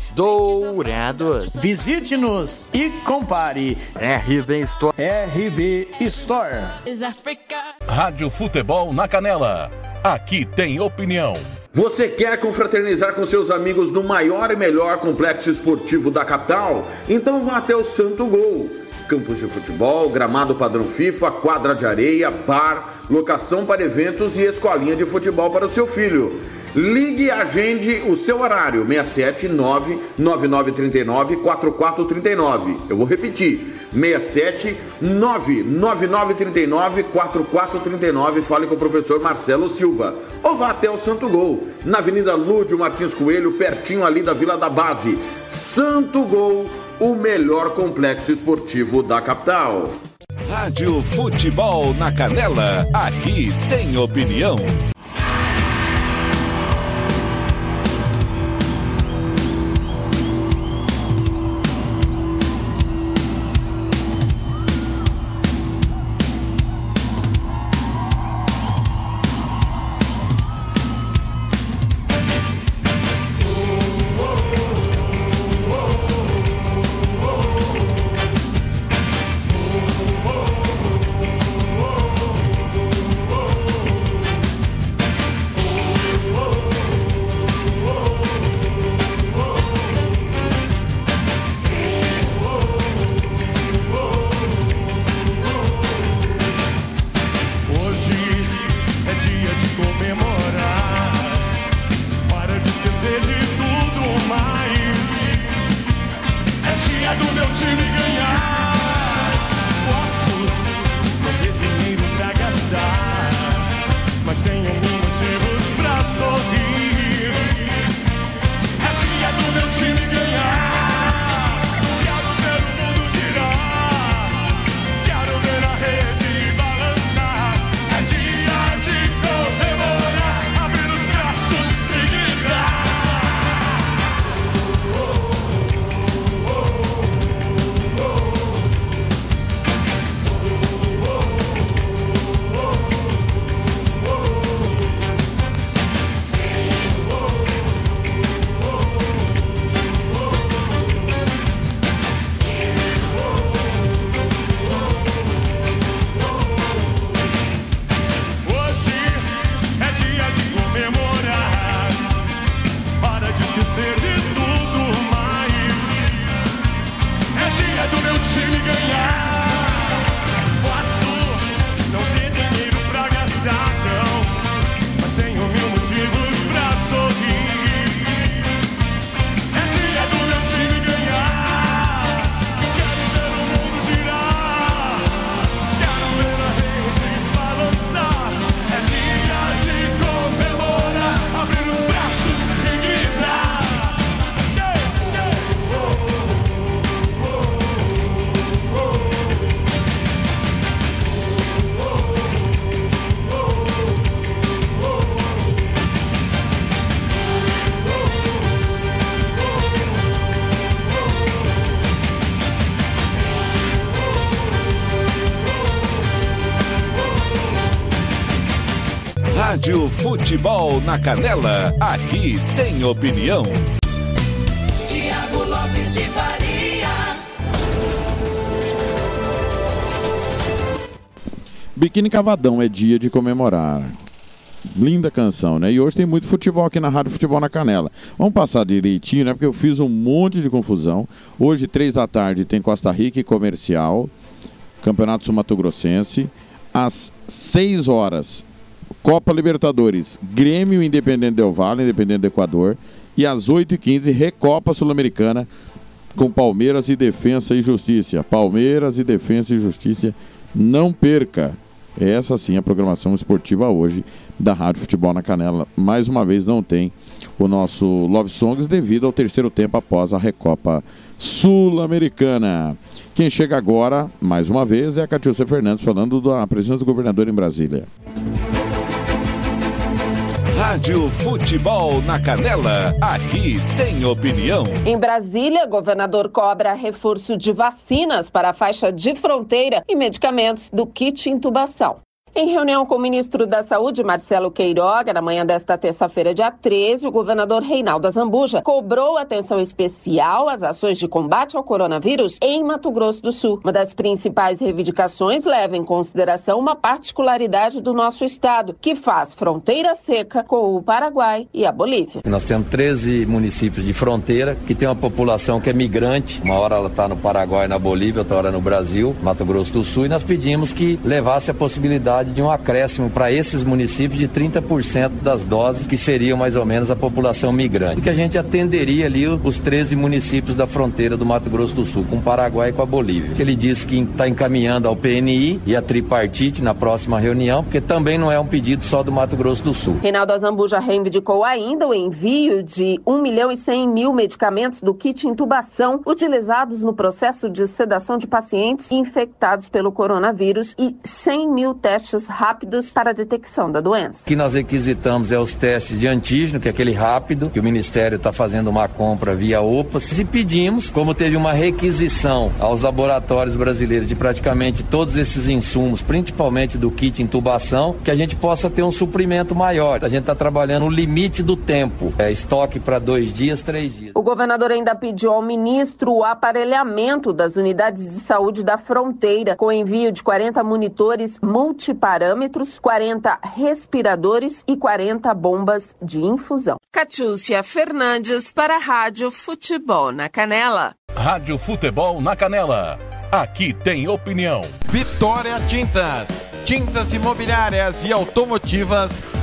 Dourados.
Visite-nos e compare.
RB Store.
RB Store.
Rádio Futebol na Canela. Aqui tem opinião.
Você quer confraternizar com seus amigos no maior e melhor complexo esportivo da capital? Então vá até o Santo Gol. Campos de futebol, gramado padrão FIFA, quadra de areia, bar, locação para eventos e escolinha de futebol para o seu filho. Ligue e agende o seu horário, 679 9939 4439. Eu vou repetir, 67 99939 4439. Fale com o professor Marcelo Silva. Ou vá até o Santo Gol, na Avenida Lúdio Martins Coelho, pertinho ali da Vila da Base. Santo Gol, o melhor complexo esportivo da capital.
Rádio Futebol na Canela. Aqui tem opinião. Futebol na Canela, aqui tem opinião.
Tiago Lopes de Faria.
Biquíni Cavadão é dia de comemorar. Linda canção, né? E hoje tem muito futebol aqui na Rádio Futebol na Canela. Vamos passar direitinho, né? Porque eu fiz um monte de confusão. Hoje, três da tarde, tem Costa Rica e Comercial, Campeonato Sul-Mato Grossense. Às seis horas, Copa Libertadores, Grêmio Independente Del Valle, Independente do Equador. E às 8h15, Recopa Sul-Americana com Palmeiras e Defensa e Justiça. Palmeiras e Defensa e Justiça. Não perca. Essa sim é a programação esportiva hoje da Rádio Futebol na Canela. Mais uma vez não tem o nosso Love Songs devido ao terceiro tempo após a Recopa Sul-Americana. Quem chega agora, mais uma vez, é a Catiúcia Fernandes falando da presença do governador em Brasília.
Rádio Futebol na Canela, aqui tem opinião.
Em Brasília, governador cobra reforço de vacinas para a faixa de fronteira e medicamentos do kit intubação. Em reunião com o ministro da Saúde, Marcelo Queiroga, na manhã desta terça-feira, dia 13, o governador Reinaldo Azambuja cobrou atenção especial às ações de combate ao coronavírus em Mato Grosso do Sul. Uma das principais reivindicações leva em consideração uma particularidade do nosso estado, que faz fronteira seca com o Paraguai e a Bolívia.
Nós temos 13 municípios de fronteira que tem uma população que é migrante. Uma hora ela está no Paraguai, na Bolívia, outra hora no Brasil, Mato Grosso do Sul, e nós pedimos que levasse a possibilidade de um acréscimo para esses municípios de 30% das doses, que seriam mais ou menos a população migrante. Que a gente atenderia ali os 13 municípios da fronteira do Mato Grosso do Sul, com o Paraguai e com a Bolívia. Ele disse que está encaminhando ao PNI e a tripartite na próxima reunião, porque também não é um pedido só do Mato Grosso do Sul.
Reinaldo Azambuja reivindicou ainda o envio de 1 milhão e 100 mil medicamentos do kit intubação utilizados no processo de sedação de pacientes infectados pelo coronavírus e 100 mil testes rápidos para a detecção da doença.
O que nós requisitamos é os testes de antígeno, que é aquele rápido, que o Ministério está fazendo uma compra via OPAS. E pedimos, como teve uma requisição aos laboratórios brasileiros de praticamente todos esses insumos, principalmente do kit intubação, que a gente possa ter um suprimento maior. A gente está trabalhando no limite do tempo, é estoque para dois dias, três dias.
O governador ainda pediu ao ministro o aparelhamento das unidades de saúde da fronteira, com envio de 40 monitores multiparâmetros, 40 respiradores e 40 bombas de infusão. Catiúcia Fernandes para a Rádio Futebol na Canela.
Rádio Futebol na Canela. Aqui tem opinião.
Vitória Tintas. Tintas imobiliárias e automotivas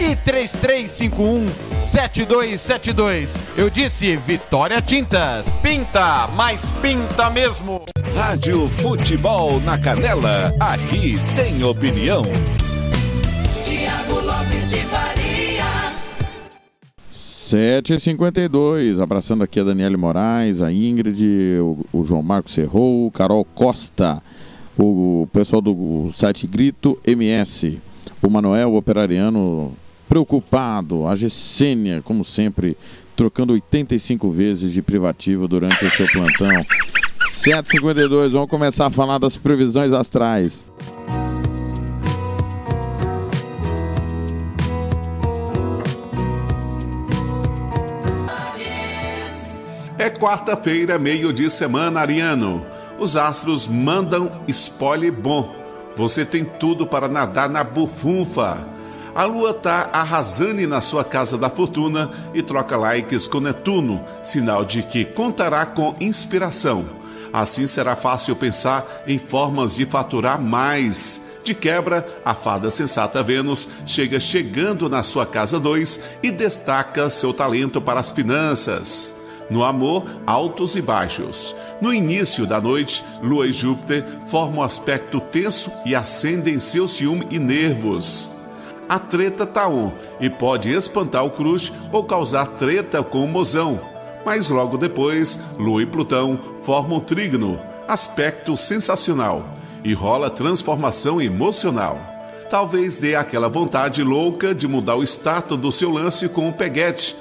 e 3351 7272. Eu disse Vitória Tintas. Pinta, mas pinta mesmo.
Rádio Futebol na Canela, aqui tem opinião.
Tiago Lopes de Faria.
7h52, abraçando aqui a Daniele Moraes, a Ingrid, o, o João Marcos Serrou, Carol Costa, o, o pessoal do site Grito MS, o Manuel o Operariano preocupado, a Gessênia, como sempre, trocando 85 vezes de privativo durante o seu plantão. 7h52, vamos começar a falar das previsões astrais.
É quarta-feira, meio de semana, Ariano. Os astros mandam spoiler bom. Você tem tudo para nadar na bufunfa. A lua tá arrasando na sua casa da fortuna e troca likes com Netuno, sinal de que contará com inspiração. Assim será fácil pensar em formas de faturar mais. De quebra, a fada sensata Vênus chega chegando na sua casa 2 e destaca seu talento para as finanças. No amor, altos e baixos. No início da noite, Lua e Júpiter formam um aspecto tenso e acendem seu ciúme e nervos. A treta tá on e pode espantar o crush ou causar treta com o mozão. Mas logo depois, Lua e Plutão formam um trígono. aspecto sensacional e rola transformação emocional. Talvez dê aquela vontade louca de mudar o status do seu lance com o peguete,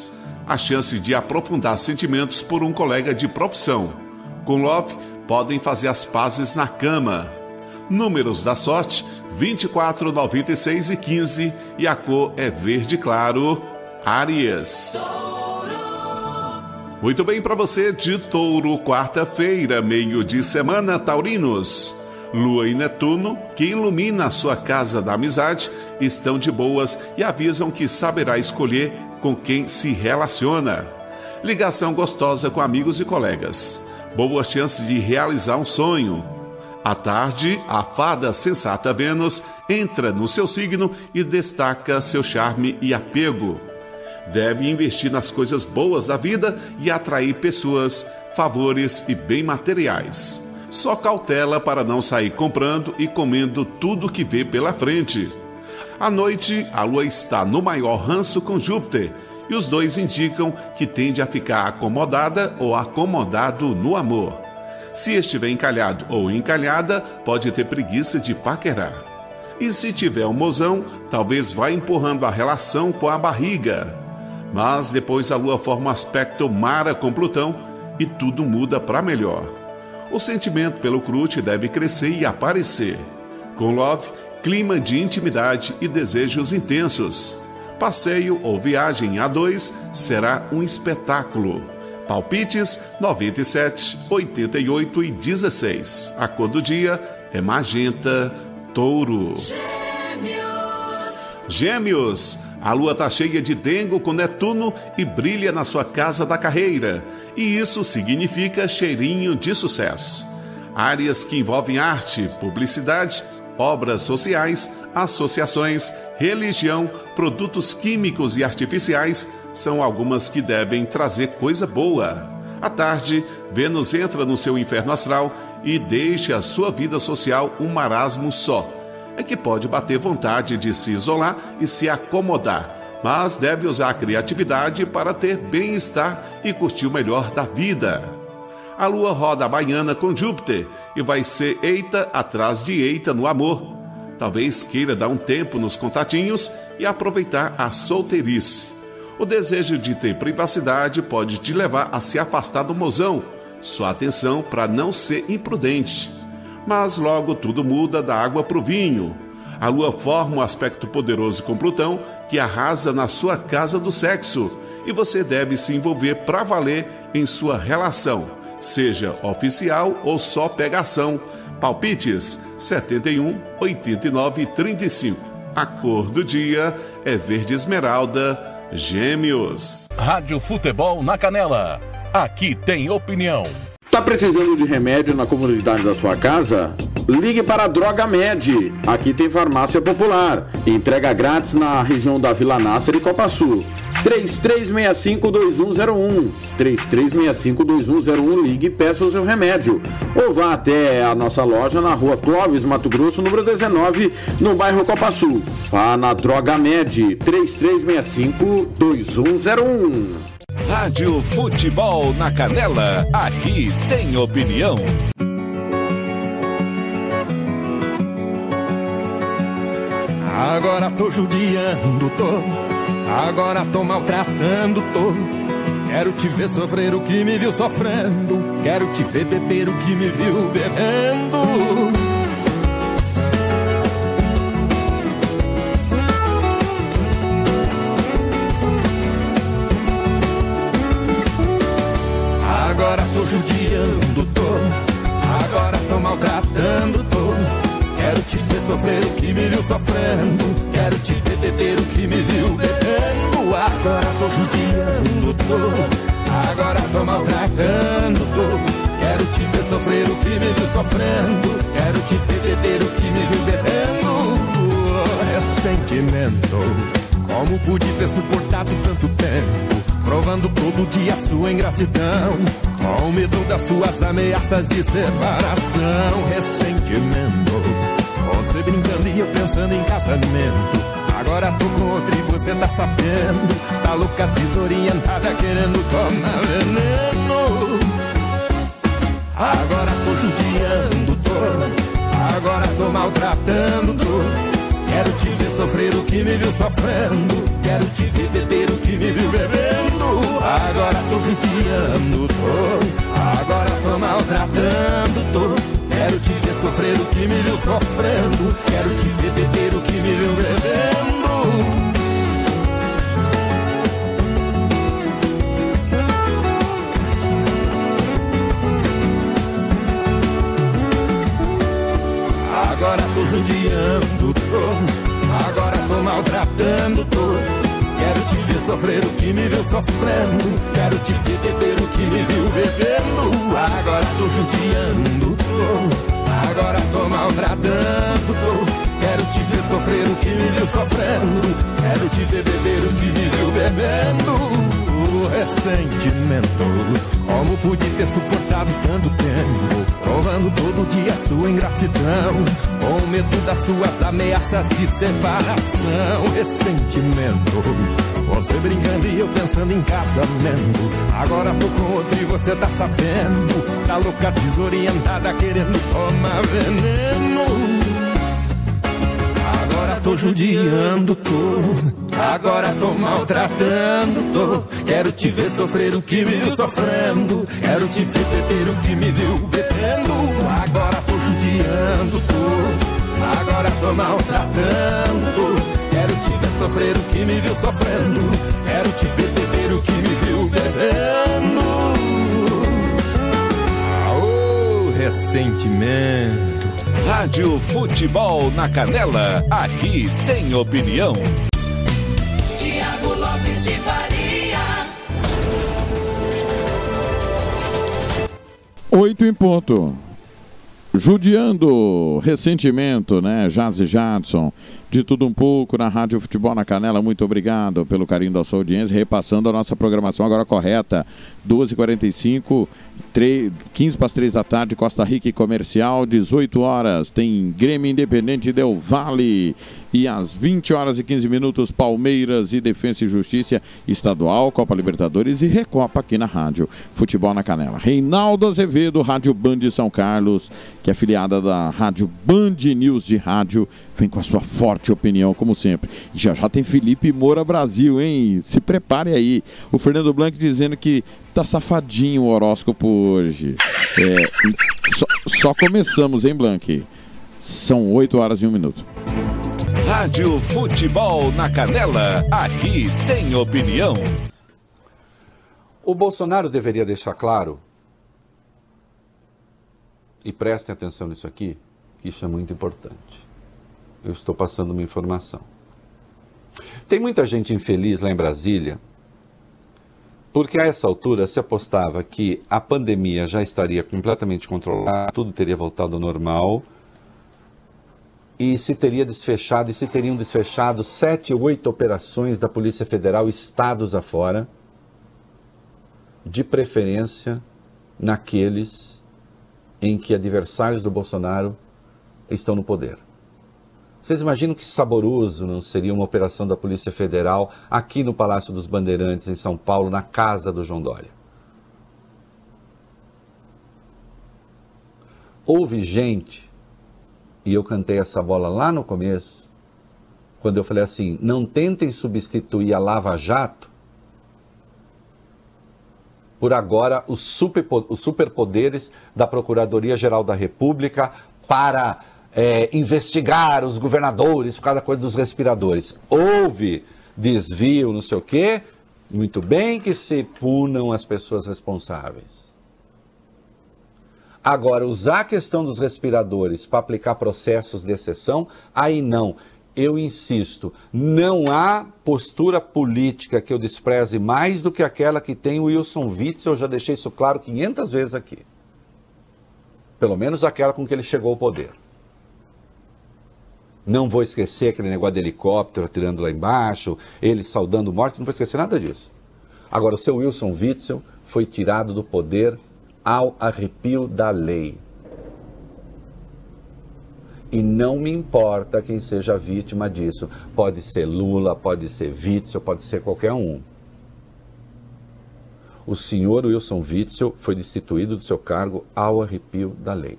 a chance de aprofundar sentimentos por um colega de profissão. Com Love, podem fazer as pazes na cama. Números da sorte: 24, 96 e 15 e a cor é verde claro. Áries. Muito bem para você de touro, quarta-feira, meio de semana, taurinos. Lua e Netuno, que ilumina a sua casa da amizade, estão de boas e avisam que saberá escolher com quem se relaciona. Ligação gostosa com amigos e colegas. Boas chances de realizar um sonho. À tarde, a fada sensata Vênus entra no seu signo e destaca seu charme e apego. Deve investir nas coisas boas da vida e atrair pessoas, favores e bem materiais. Só cautela para não sair comprando e comendo tudo que vê pela frente. À noite, a lua está no maior ranço com Júpiter e os dois indicam que tende a ficar acomodada ou acomodado no amor. Se estiver encalhado ou encalhada, pode ter preguiça de paquerar. E se tiver um mozão, talvez vá empurrando a relação com a barriga. Mas depois a lua forma um aspecto Mara com Plutão e tudo muda para melhor. O sentimento pelo crute deve crescer e aparecer. Com Love, clima de intimidade e desejos intensos. Passeio ou viagem a dois será um espetáculo. Palpites 97, 88 e 16. A cor do dia é magenta, touro. Gêmeos. A lua está cheia de dengo com Netuno e brilha na sua casa da carreira. E isso significa cheirinho de sucesso. Áreas que envolvem arte, publicidade, obras sociais, associações, religião, produtos químicos e artificiais são algumas que devem trazer coisa boa. À tarde, Vênus entra no seu inferno astral e deixa a sua vida social um marasmo só. É que pode bater vontade de se isolar e se acomodar, mas deve usar a criatividade para ter bem-estar e curtir o melhor da vida. A lua roda a baiana com Júpiter e vai ser eita atrás de eita no amor. Talvez queira dar um tempo nos contatinhos e aproveitar a solteirice. O desejo de ter privacidade pode te levar a se afastar do mozão. Sua atenção para não ser imprudente. Mas logo tudo muda da água para o vinho. A lua forma um aspecto poderoso com Plutão que arrasa na sua casa do sexo e você deve se envolver para valer em sua relação, seja oficial ou só pegação. Palpites 71, 89 e 35. A cor do dia é verde esmeralda, gêmeos.
Rádio Futebol na Canela. Aqui tem opinião.
Tá precisando de remédio na comunidade da sua casa? Ligue para a Droga Med. Aqui tem farmácia popular. Entrega grátis na região da Vila Nácer e Copa Sul. 3365-2101. 3365-2101. Ligue e peça o seu remédio. Ou vá até a nossa loja na rua Clóvis, Mato Grosso, número 19, no bairro Copa Sul. Vá na Droga Med. 3365-2101.
Rádio Futebol na Canela, aqui tem opinião.
Agora tô judiando, tô. Agora tô maltratando, tô. Quero te ver sofrer o que me viu sofrendo. Quero te ver beber o que me viu bebendo. Agora tô judiando, tô. Agora tô maltratando, tô. Quero te ver sofrer o que me viu sofrendo. Quero te ver beber o que me viu bebendo. Agora tô judiando, tô. Agora tô maltratando, tô. Quero te ver sofrer o que me viu sofrendo. Quero te ver beber o que me viu bebendo. Ressentimento. Como pude ter suportado tanto tempo? Provando todo dia sua ingratidão. Com medo das suas ameaças de separação. Ressentimento. Você brincando e eu pensando em casamento. Agora tô com outro e você tá sabendo. Tá louca, desorientada, querendo tomar veneno. Agora tô judiando, tô. Agora tô maltratando. Quero te ver sofrer o que me viu sofrendo. Quero te ver beber o que me viu bebendo. Agora tô judiando, tô. Agora tô maltratando, tô. Sofrer o que me viu sofrendo. Quero te ver beber o que me viu bebendo. Agora tô judiando, tô. Agora tô maltratando, tô. Quero te ver sofrer o que me viu sofrendo. Quero te ver beber o que me viu bebendo. Agora tô judiando, tô. Agora tô maltratando, tô. Quero te ver sofrer o que me viu sofrendo. Quero te ver beber o que me viu bebendo. Ressentimento. Como pude ter suportado tanto tempo? Provando todo dia sua ingratidão. Com medo das suas ameaças de separação. Ressentimento. Você brincando e eu pensando em casamento. Agora tô com outro e você tá sabendo. Tá louca, desorientada, querendo tomar veneno. Tô judiando, tô. Agora tô maltratando, tô. Quero te ver sofrer o que me viu sofrendo. Quero te ver beber o que me viu bebendo. Agora tô judiando, tô. Agora tô maltratando, tô. Quero te ver sofrer o que me viu sofrendo. Quero te ver beber o que me viu bebendo.
Aô, ressentimento. Rádio Futebol na Canela. Aqui tem opinião.
Tiago Lopes de Faria.
Oito em ponto. Judiando ressentimento, né? Jazz Jadson, de tudo um pouco na Rádio Futebol na Canela. Muito obrigado pelo carinho da sua audiência. Repassando a nossa programação agora correta. 12h45, 15 para as 3 da tarde, Costa Rica e Comercial. 18 horas tem Grêmio Independente Del Vale. E às 20 horas e 15 minutos, Palmeiras e Defensa e Justiça Estadual, Copa Libertadores e Recopa aqui na Rádio Futebol na Canela. Reinaldo Azevedo, Rádio Band de São Carlos, que é afiliada da Rádio Band News de Rádio, vem com a sua forte opinião, como sempre. Já já tem Felipe Moura Brasil, hein? Se prepare aí. O Fernando Blanc dizendo que tá safadinho o horóscopo hoje. É, só, só começamos, hein, Blanc? São 8 horas e 1 minuto.
Rádio Futebol na Canela. Aqui tem opinião.
O Bolsonaro deveria deixar claro, e prestem atenção nisso aqui, que isso é muito importante. Eu estou passando uma informação. Tem muita gente infeliz lá em Brasília, porque a essa altura se apostava que a pandemia já estaria completamente controlada, tudo teria voltado ao normal e se teria desfechado, e se teriam desfechado sete, oito operações da Polícia Federal, estados afora, de preferência naqueles em que adversários do Bolsonaro estão no poder. Vocês imaginam que saboroso não seria uma operação da Polícia Federal aqui no Palácio dos Bandeirantes, em São Paulo, na casa do João Dória? Houve gente e eu cantei essa bola lá no começo, quando eu falei assim: não tentem substituir a Lava Jato por agora os, super, os superpoderes da Procuradoria-Geral da República para é, investigar os governadores por causa da coisa dos respiradores. Houve desvio, não sei o quê, muito bem que se punam as pessoas responsáveis. Agora, usar a questão dos respiradores para aplicar processos de exceção, aí não. Eu insisto, não há postura política que eu despreze mais do que aquela que tem o Wilson Witzel, eu já deixei isso claro 500 vezes aqui. Pelo menos aquela com que ele chegou ao poder. Não vou esquecer aquele negócio de helicóptero atirando lá embaixo, ele saudando morte, não vou esquecer nada disso. Agora, o seu Wilson Witzel foi tirado do poder ao arrepio da lei. E não me importa quem seja vítima disso. Pode ser Lula, pode ser Witzel, pode ser qualquer um. o senhor Wilson Witzel foi destituído do seu cargo ao arrepio da lei.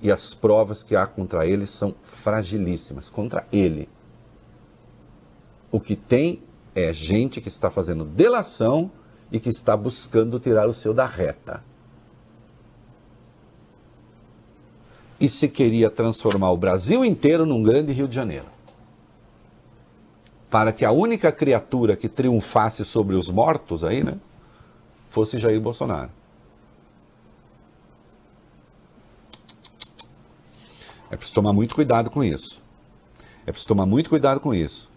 E as provas que há contra ele são fragilíssimas contra ele. O que tem é gente que está fazendo delação e que está buscando tirar o seu da reta. E se queria transformar o Brasil inteiro num grande Rio de Janeiro. Para que a única criatura que triunfasse sobre os mortos aí, né, fosse Jair Bolsonaro. É preciso tomar muito cuidado com isso. É preciso tomar muito cuidado com isso.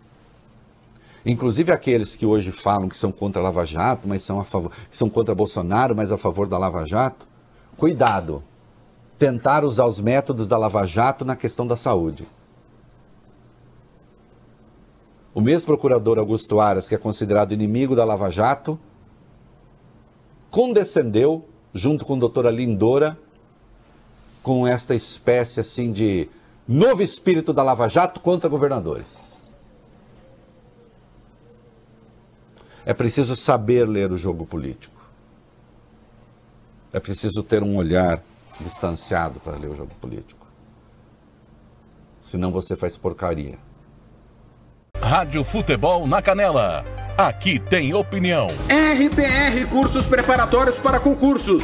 Inclusive aqueles que hoje falam que são contra a Lava Jato, mas são a favor, que são contra Bolsonaro, mas a favor da Lava Jato. Cuidado. Tentar usar os métodos da Lava Jato na questão da saúde. O mesmo procurador Augusto Aras, que é considerado inimigo da Lava Jato, condescendeu, junto com a doutora Lindora, com esta espécie assim de novo espírito da Lava Jato contra governadores. É preciso saber ler o jogo político. É preciso ter um olhar distanciado para ler o jogo político. Senão você faz porcaria.
Rádio Futebol na Canela. Aqui tem opinião.
RPR Cursos Preparatórios para Concursos.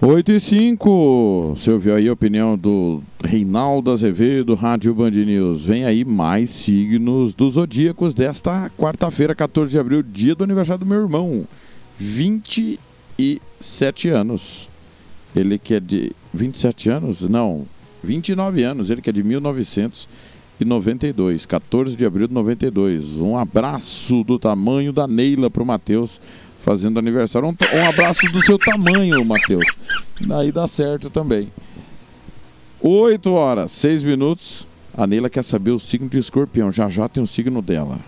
8 e 5. Você ouviu aí a opinião do Reinaldo Azevedo, Rádio Band News. Vem aí mais signos dos zodíacos desta quarta-feira, 14 de abril, dia do aniversário do meu irmão. 27 anos. Ele que é de. 27 anos? Não, 29 anos. Ele que é de 1992, 14 de abril de 92. Um abraço do tamanho da Neila pro Matheus fazendo aniversário. Um, um abraço do seu tamanho, Matheus. Daí dá certo também. 8 horas, 6 minutos. A Neila quer saber o signo de escorpião. Já já tem o signo dela.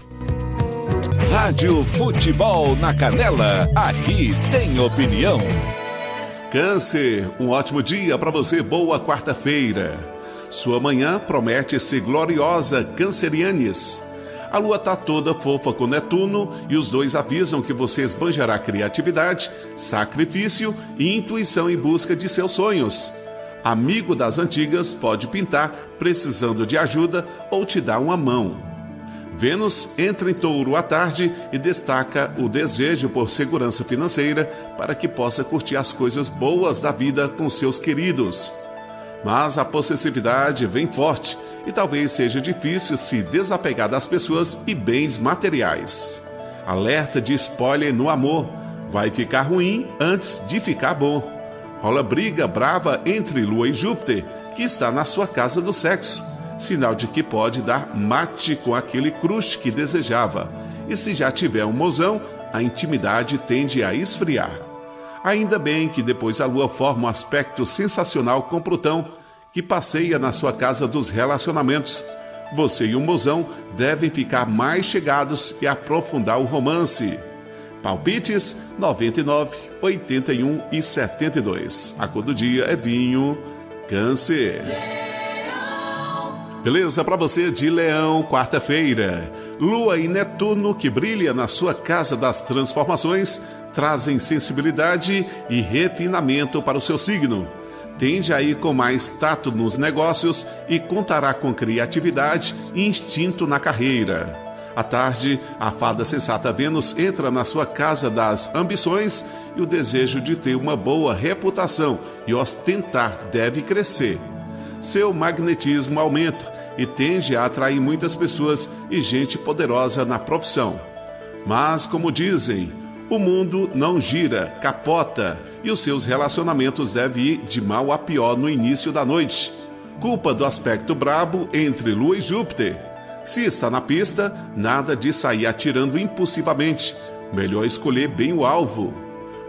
Rádio Futebol na Canela. Aqui tem opinião.
Câncer, um ótimo dia para você, boa quarta-feira. Sua manhã promete ser gloriosa, cancerianes. A lua tá toda fofa com Netuno e os dois avisam que você esbanjará criatividade, sacrifício e intuição em busca de seus sonhos. Amigo das antigas pode pintar precisando de ajuda ou te dar uma mão. Vênus entra em touro à tarde e destaca o desejo por segurança financeira para que possa curtir as coisas boas da vida com seus queridos. Mas a possessividade vem forte e talvez seja difícil se desapegar das pessoas e bens materiais. Alerta de spoiler no amor: vai ficar ruim antes de ficar bom. Rola briga brava entre Lua e Júpiter, que está na sua casa do sexo, sinal de que pode dar mate com aquele crush que desejava. E se já tiver um mozão, a intimidade tende a esfriar. Ainda bem que depois a Lua forma um aspecto sensacional com Plutão, que passeia na sua casa dos relacionamentos. Você e o mozão devem ficar mais chegados e aprofundar o romance. Palpites 99, 81 e 72. A cor do dia é vinho, câncer. Beleza para você de Leão, quarta-feira. Lua e Netuno, que brilha na sua casa das transformações, trazem sensibilidade e refinamento para o seu signo. Tende a ir com mais tato nos negócios e contará com criatividade e instinto na carreira. À tarde, a fada sensata Vênus entra na sua casa das ambições e o desejo de ter uma boa reputação e ostentar deve crescer. Seu magnetismo aumenta e tende a atrair muitas pessoas e gente poderosa na profissão. Mas, como dizem, o mundo não gira, capota e os seus relacionamentos devem ir de mal a pior no início da noite. Culpa do aspecto brabo entre Lua e Júpiter. Se está na pista, nada de sair atirando impulsivamente. Melhor escolher bem o alvo.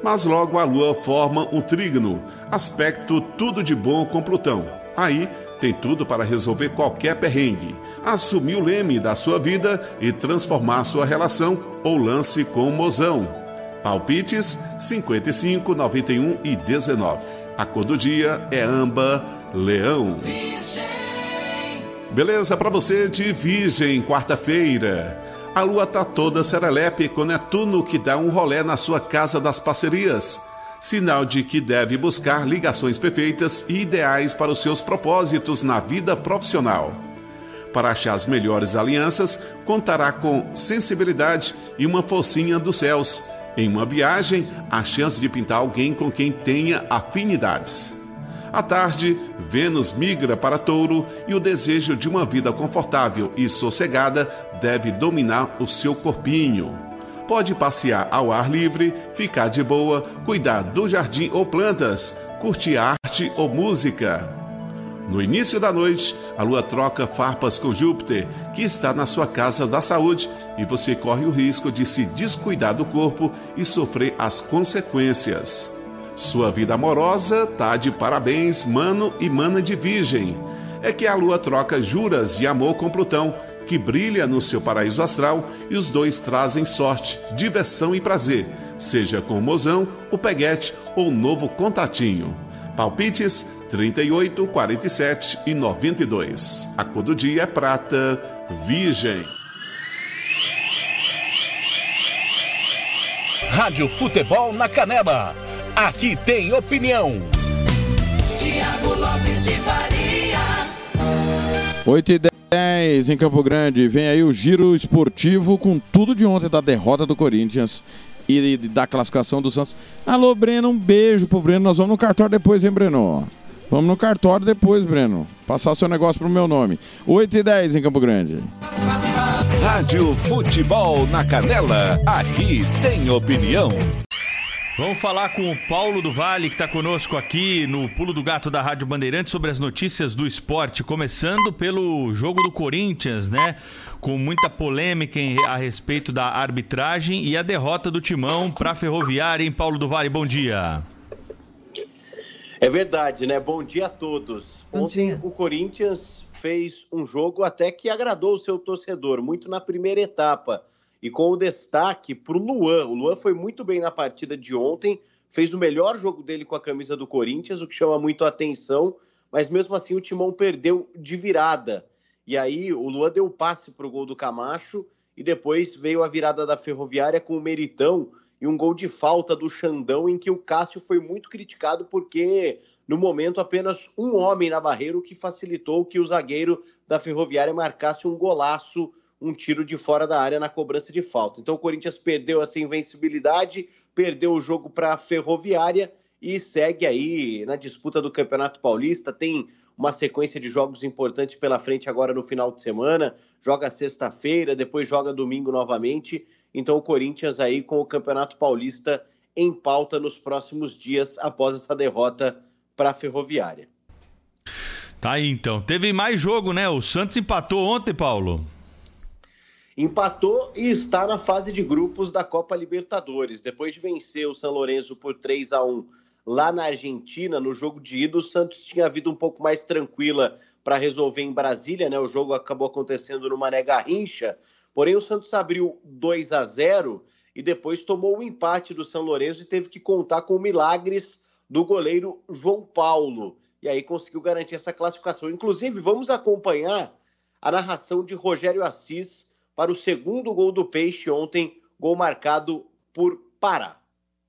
Mas logo a Lua forma um trígono, aspecto tudo de bom com Plutão. Aí tem tudo para resolver qualquer perrengue, assumir o leme da sua vida e transformar sua relação ou lance com o mozão. Palpites 55, 91 e 19. A cor do dia é amba, leão. Beleza para você de Virgem, quarta-feira. A lua tá toda serelepe com Netuno que dá um rolé na sua casa das parcerias. Sinal de que deve buscar ligações perfeitas e ideais para os seus propósitos na vida profissional. Para achar as melhores alianças, contará com sensibilidade e uma forcinha dos céus. Em uma viagem, a chance de pintar alguém com quem tenha afinidades. À tarde, Vênus migra para Touro e o desejo de uma vida confortável e sossegada deve dominar o seu corpinho. Pode passear ao ar livre, ficar de boa, cuidar do jardim ou plantas, curtir arte ou música. No início da noite, a lua troca farpas com Júpiter, que está na sua casa da saúde, e você corre o risco de se descuidar do corpo e sofrer as consequências. Sua vida amorosa tá de parabéns, mano e mana de virgem. É que a lua troca juras de amor com Plutão, que brilha no seu paraíso astral, e os dois trazem sorte, diversão e prazer, seja com o mozão, o peguete ou o novo contatinho. Palpites 38, 47 e 92. A cor do dia é prata, virgem.
Rádio Futebol na Canela. Aqui tem opinião.
Tiago Lopes de Faria.
8 e 10 em Campo Grande. Vem aí o giro esportivo com tudo de ontem da derrota do Corinthians e da classificação do Santos. Alô, Breno, um beijo pro Breno. Nós vamos no cartório depois, hein, Breno? Vamos no cartório depois, Breno. Passar seu negócio pro meu nome. 8 e 10 em Campo Grande.
Rádio Futebol na Canela. Aqui tem opinião.
Vamos falar com o Paulo do Vale, que está conosco aqui no Pulo do Gato da Rádio Bandeirantes sobre as notícias do esporte, começando pelo jogo do Corinthians, né? Com muita polêmica em- a respeito da arbitragem e a derrota do Timão para a Ferroviária, hein, Paulo do Vale? Bom dia.
É verdade, né? Bom dia a todos.
Bom
Ontem o Corinthians fez um jogo até que agradou o seu torcedor, muito na primeira etapa. E com o destaque para o Luan. O Luan foi muito bem na partida de ontem, fez o melhor jogo dele com a camisa do Corinthians, o que chama muito a atenção, mas mesmo assim o Timão perdeu de virada. E aí o Luan deu o passe para o gol do Camacho e depois veio a virada da Ferroviária com o Meritão e um gol de falta do Xandão em que o Cássio foi muito criticado porque no momento apenas um homem na barreira, o que facilitou que o zagueiro da Ferroviária marcasse um golaço, um tiro de fora da área na cobrança de falta. Então o Corinthians perdeu essa invencibilidade, perdeu o jogo para a Ferroviária e segue aí na disputa do Campeonato Paulista. Tem uma sequência de jogos importantes pela frente agora no final de semana. Joga sexta-feira, depois joga domingo novamente. Então o Corinthians aí com o Campeonato Paulista em pauta nos próximos dias após essa derrota para a Ferroviária.
Tá aí então. Teve mais jogo, né? O Santos empatou ontem, Paulo.
Empatou e está na fase de grupos da Copa Libertadores. Depois de vencer o São Lourenço por 3 a 1 lá na Argentina, no jogo de ida, o Santos tinha vida um pouco mais tranquila para resolver em Brasília, né? O jogo acabou acontecendo no Mané Garrincha. Porém, o Santos abriu 2 a 0 e depois tomou o empate do São Lourenço e teve que contar com milagres do goleiro João Paulo. E aí conseguiu garantir essa classificação. Inclusive, vamos acompanhar a narração de Rogério Assis para o segundo gol do Peixe ontem, gol marcado por Pará.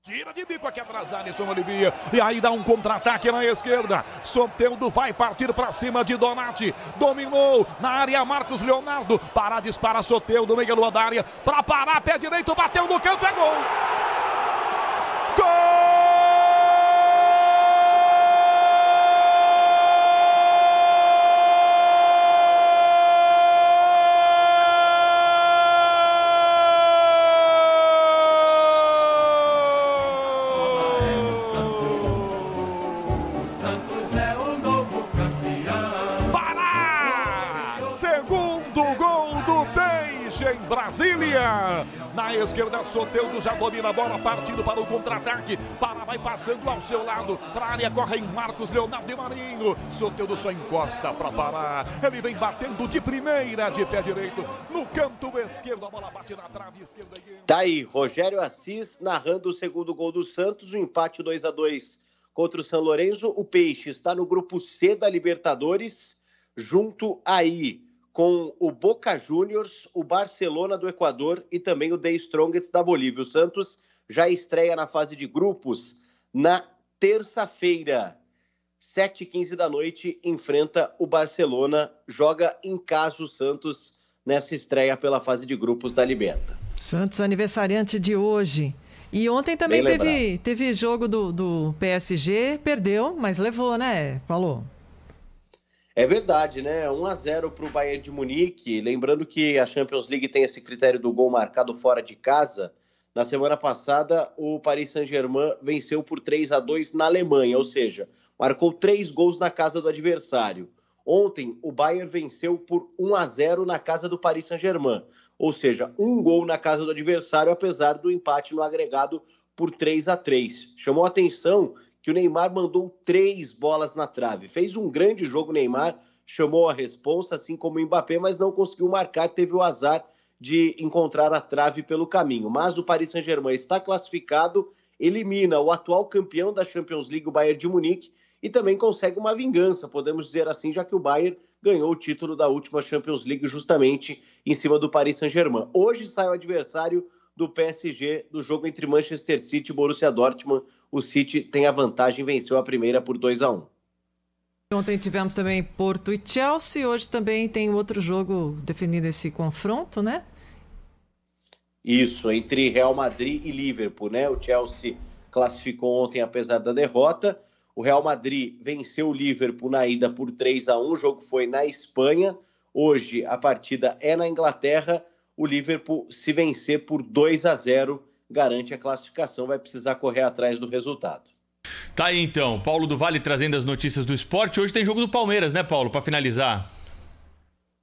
Tira de bico aqui atrás, Alisson Olivia. E aí dá um contra-ataque na esquerda. Soteldo vai partir para cima de Donati. Dominou na área Marcos Leonardo. Pará, dispara Soteldo, meia lua da área. Para parar, pé direito, bateu no canto, é gol.
Santos
esquerda, Soteudo já domina a bola, partindo para o contra-ataque. Para, vai passando ao seu lado. Para a área, corre em Marcos Leonardo e Marinho. Soteudo só encosta para parar. Ele vem batendo de primeira, de pé direito. No canto esquerdo, a bola bate na trave esquerda.
Tá aí, Rogério Assis narrando o segundo gol do Santos, o empate 2 a 2 contra o São Lourenço. O Peixe está no grupo C da Libertadores, junto aí com o Boca Juniors, o Barcelona do Equador e também o The Strongest da Bolívia. O Santos já estreia na fase de grupos na terça-feira. 7h15 da noite, enfrenta o Barcelona, joga em casa o Santos nessa estreia pela fase de grupos da Liberta.
Santos aniversariante de hoje. E ontem também teve, teve jogo do, do PSG, perdeu, mas levou, né? Falou.
É verdade, né? 1 a 0 para o Bayern de Munique. Lembrando que a Champions League tem esse critério do gol marcado fora de casa. Na semana passada, o Paris Saint-Germain venceu por 3 a 2 na Alemanha, ou seja, marcou três gols na casa do adversário. Ontem, o Bayern venceu por 1 a 0 na casa do Paris Saint-Germain, ou seja, um gol na casa do adversário, apesar do empate no agregado por 3 a 3. Chamou a atenção que o Neymar mandou três bolas na trave. Fez um grande jogo o Neymar, chamou a responsa, assim como o Mbappé, mas não conseguiu marcar, teve o azar de encontrar a trave pelo caminho. Mas o Paris Saint-Germain está classificado, elimina o atual campeão da Champions League, o Bayern de Munique, e também consegue uma vingança, podemos dizer assim, já que o Bayern ganhou o título da última Champions League justamente em cima do Paris Saint-Germain. Hoje sai o adversário do PSG do jogo entre Manchester City e Borussia Dortmund. O City tem a vantagem, venceu a primeira por 2 a 1.
Ontem tivemos também Porto e Chelsea, hoje também tem outro jogo definindo esse confronto, né?
Isso, entre Real Madrid e Liverpool, né? O Chelsea classificou ontem apesar da derrota. O Real Madrid venceu o Liverpool na ida por 3 a 1. O jogo foi na Espanha. Hoje a partida é na Inglaterra. O Liverpool, se vencer por 2 a 0, garante a classificação. Vai precisar correr atrás do resultado.
Tá aí então, Paulo do Vale trazendo as notícias do esporte. Hoje tem jogo do Palmeiras, né, Paulo, para finalizar?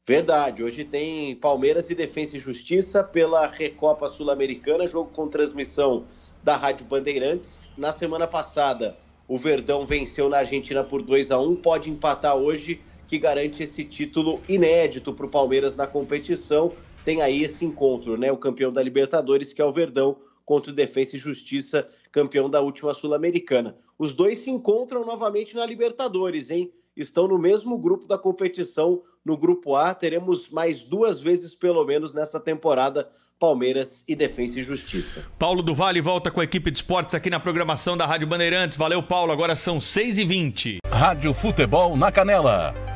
Verdade, hoje tem Palmeiras e Defesa e Justiça pela Recopa Sul-Americana, jogo com transmissão da Rádio Bandeirantes. Na semana passada, o Verdão venceu na Argentina por 2 a 1 pode empatar hoje, que garante esse título inédito para o Palmeiras na competição. Tem aí esse encontro, né? O campeão da Libertadores, que é o Verdão, contra o Defesa e Justiça, campeão da última Sul-Americana. Os dois se encontram novamente na Libertadores, hein? Estão no mesmo grupo da competição, no grupo A. Teremos mais duas vezes, pelo menos, nessa temporada, Palmeiras e Defesa e Justiça.
Paulo do Vale volta com a equipe de esportes aqui na programação da Rádio Bandeirantes. Valeu, Paulo. Agora são 6h20.
Rádio Futebol na Canela.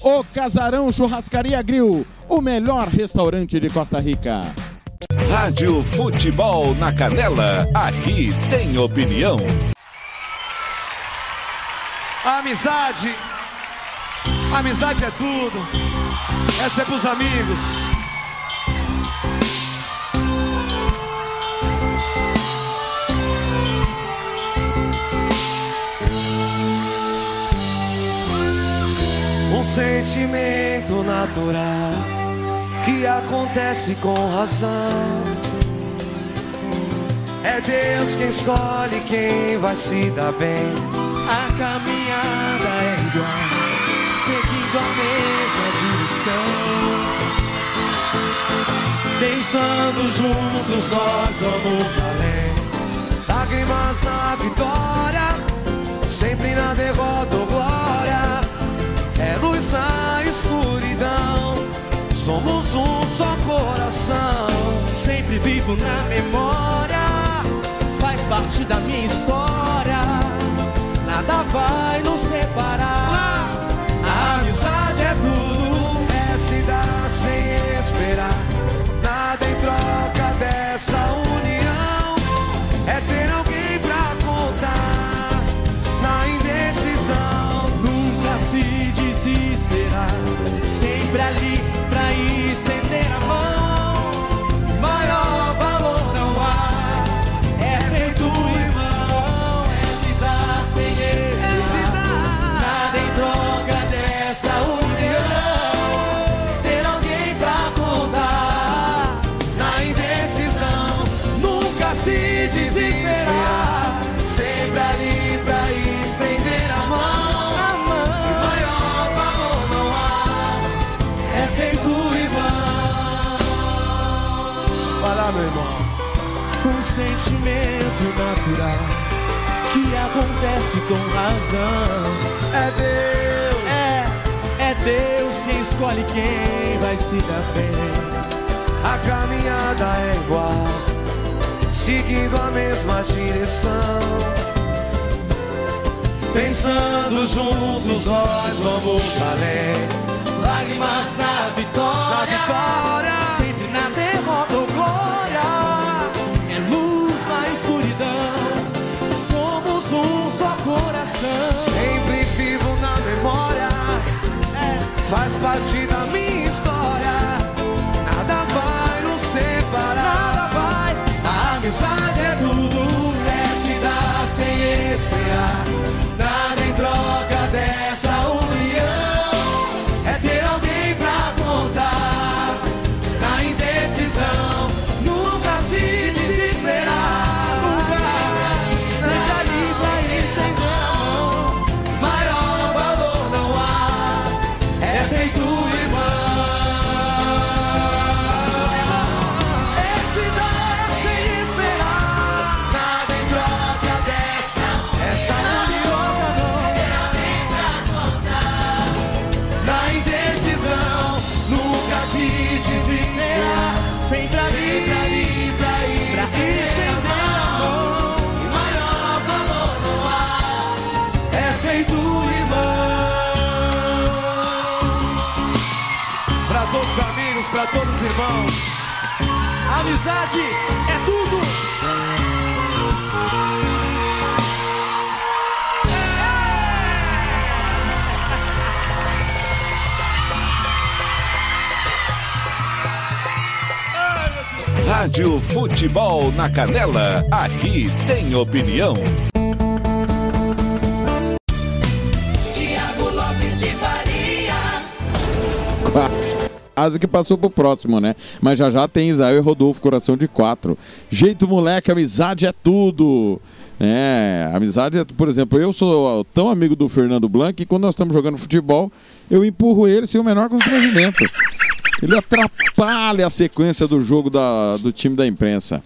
O Casarão Churrascaria Grill, o melhor restaurante de Costa Rica.
Rádio Futebol na Canela. Aqui tem opinião.
Amizade, amizade é tudo. Essa é pros amigos. Sentimento natural que acontece com razão. É Deus quem escolhe quem vai se dar bem. A caminhada é igual, seguindo a mesma direção. Pensando juntos, nós vamos além. Lágrimas na vitória, sempre na derrota ou glória. É luz na escuridão, somos um só coração. Sempre vivo na memória, faz parte da minha história. Nada vai nos separar. A amizade é tudo, é se dar sem esperar. Nada em troca dessa união, é ter
acontece com razão. É Deus, é, é Deus quem escolhe quem vai se dar bem. A caminhada é igual, seguindo a mesma direção. Pensando juntos, nós vamos além. Lágrimas na vitória, sempre na derrota coração. Sempre vivo na memória, faz parte da minha história. Nada vai nos separar. Todos os amigos, pra todos os irmãos. Amizade é tudo.
Rádio Futebol na Canela, aqui tem opinião.
Quase que passou pro próximo, né? Mas já já tem Israel e Rodolfo, coração de quatro. Jeito moleque, amizade é tudo. É, amizade é, por exemplo, eu sou tão amigo do Fernando Blanc que quando nós estamos jogando futebol, eu empurro ele sem o menor constrangimento. Ele atrapalha a sequência do jogo da, do time da imprensa.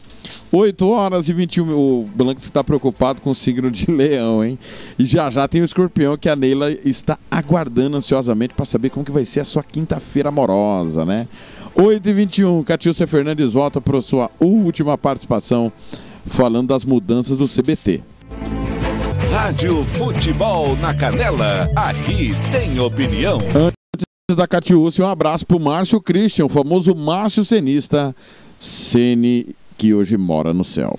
8 horas e 21. O Blanc está preocupado com o signo de leão, hein? E já já tem o escorpião que a Neila está aguardando ansiosamente para saber como que vai ser a sua quinta-feira amorosa, né? 8 e 21. Catilcia Fernandes volta para sua última participação falando das mudanças do CBT.
Rádio Futebol na Canela, aqui tem opinião.
Da Catiúcia, um abraço pro Márcio Christian, o famoso Márcio Cenista, Cene, que hoje mora no céu.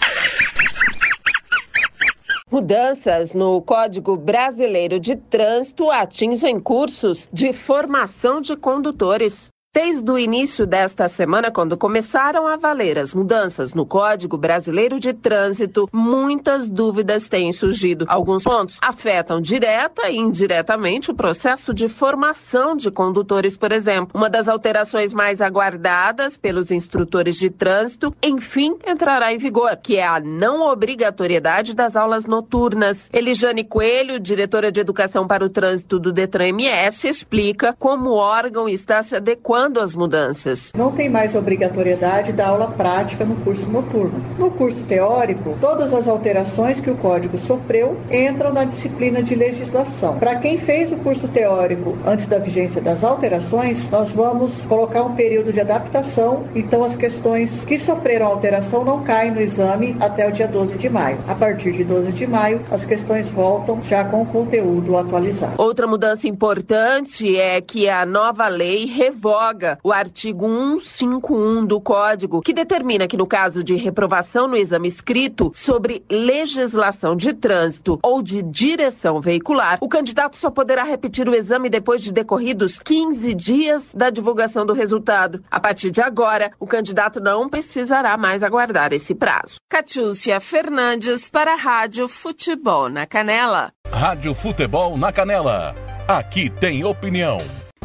Mudanças no Código Brasileiro de Trânsito atingem cursos de formação de condutores. Desde o início desta semana, quando começaram a valer as mudanças no Código Brasileiro de Trânsito, muitas dúvidas têm surgido. Alguns pontos afetam direta e indiretamente o processo de formação de condutores, por exemplo. Uma das alterações mais aguardadas pelos instrutores de trânsito, enfim, entrará em vigor, que é a não obrigatoriedade das aulas noturnas. Elijane Coelho, diretora de Educação para o Trânsito do Detran MS, explica como o órgão está se adequando às mudanças.
Não tem mais obrigatoriedade da aula prática no curso noturno. No curso teórico, todas as alterações que o código sofreu entram na disciplina de legislação. Para quem fez o curso teórico antes da vigência das alterações, nós vamos colocar um período de adaptação, então as questões que sofreram alteração não caem no exame até o dia 12 de maio. A partir de 12 de maio, as questões voltam já com o conteúdo atualizado.
Outra mudança importante é que a nova lei revoga o artigo 151 do Código, que determina que no caso de reprovação no exame escrito sobre legislação de trânsito ou de direção veicular, o candidato só poderá repetir o exame depois de decorridos 15 dias da divulgação do resultado. A partir de agora, o candidato não precisará mais aguardar esse prazo. Catiúcia Fernandes para a Rádio Futebol na Canela.
Rádio Futebol na Canela. Aqui tem opinião.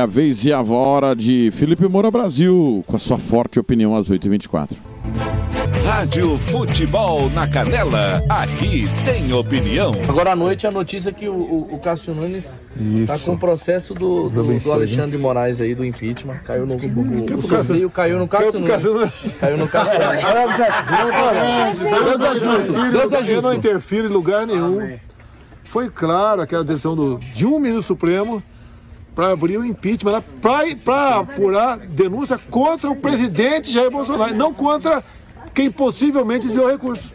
a vez e a hora de Felipe Moura Brasil, com a sua forte opinião às 8h24.
Rádio Futebol na Canela, aqui tem opinião.
Agora à noite a notícia é que o, o, o Cássio Nunes está com o processo do, do, do Alexandre de Moraes aí, do impeachment. Caiu no. O, o sorteio caiu no Cássio Nunes. Caiu no Cássio Nunes. Deus ajuste. Deus
Eu
ajuste.
não interfiro em lugar nenhum. Foi claro aquela decisão do, de um ministro supremo para abrir o impeachment, para apurar denúncia contra o presidente Jair Bolsonaro, não contra quem possivelmente desviou recurso.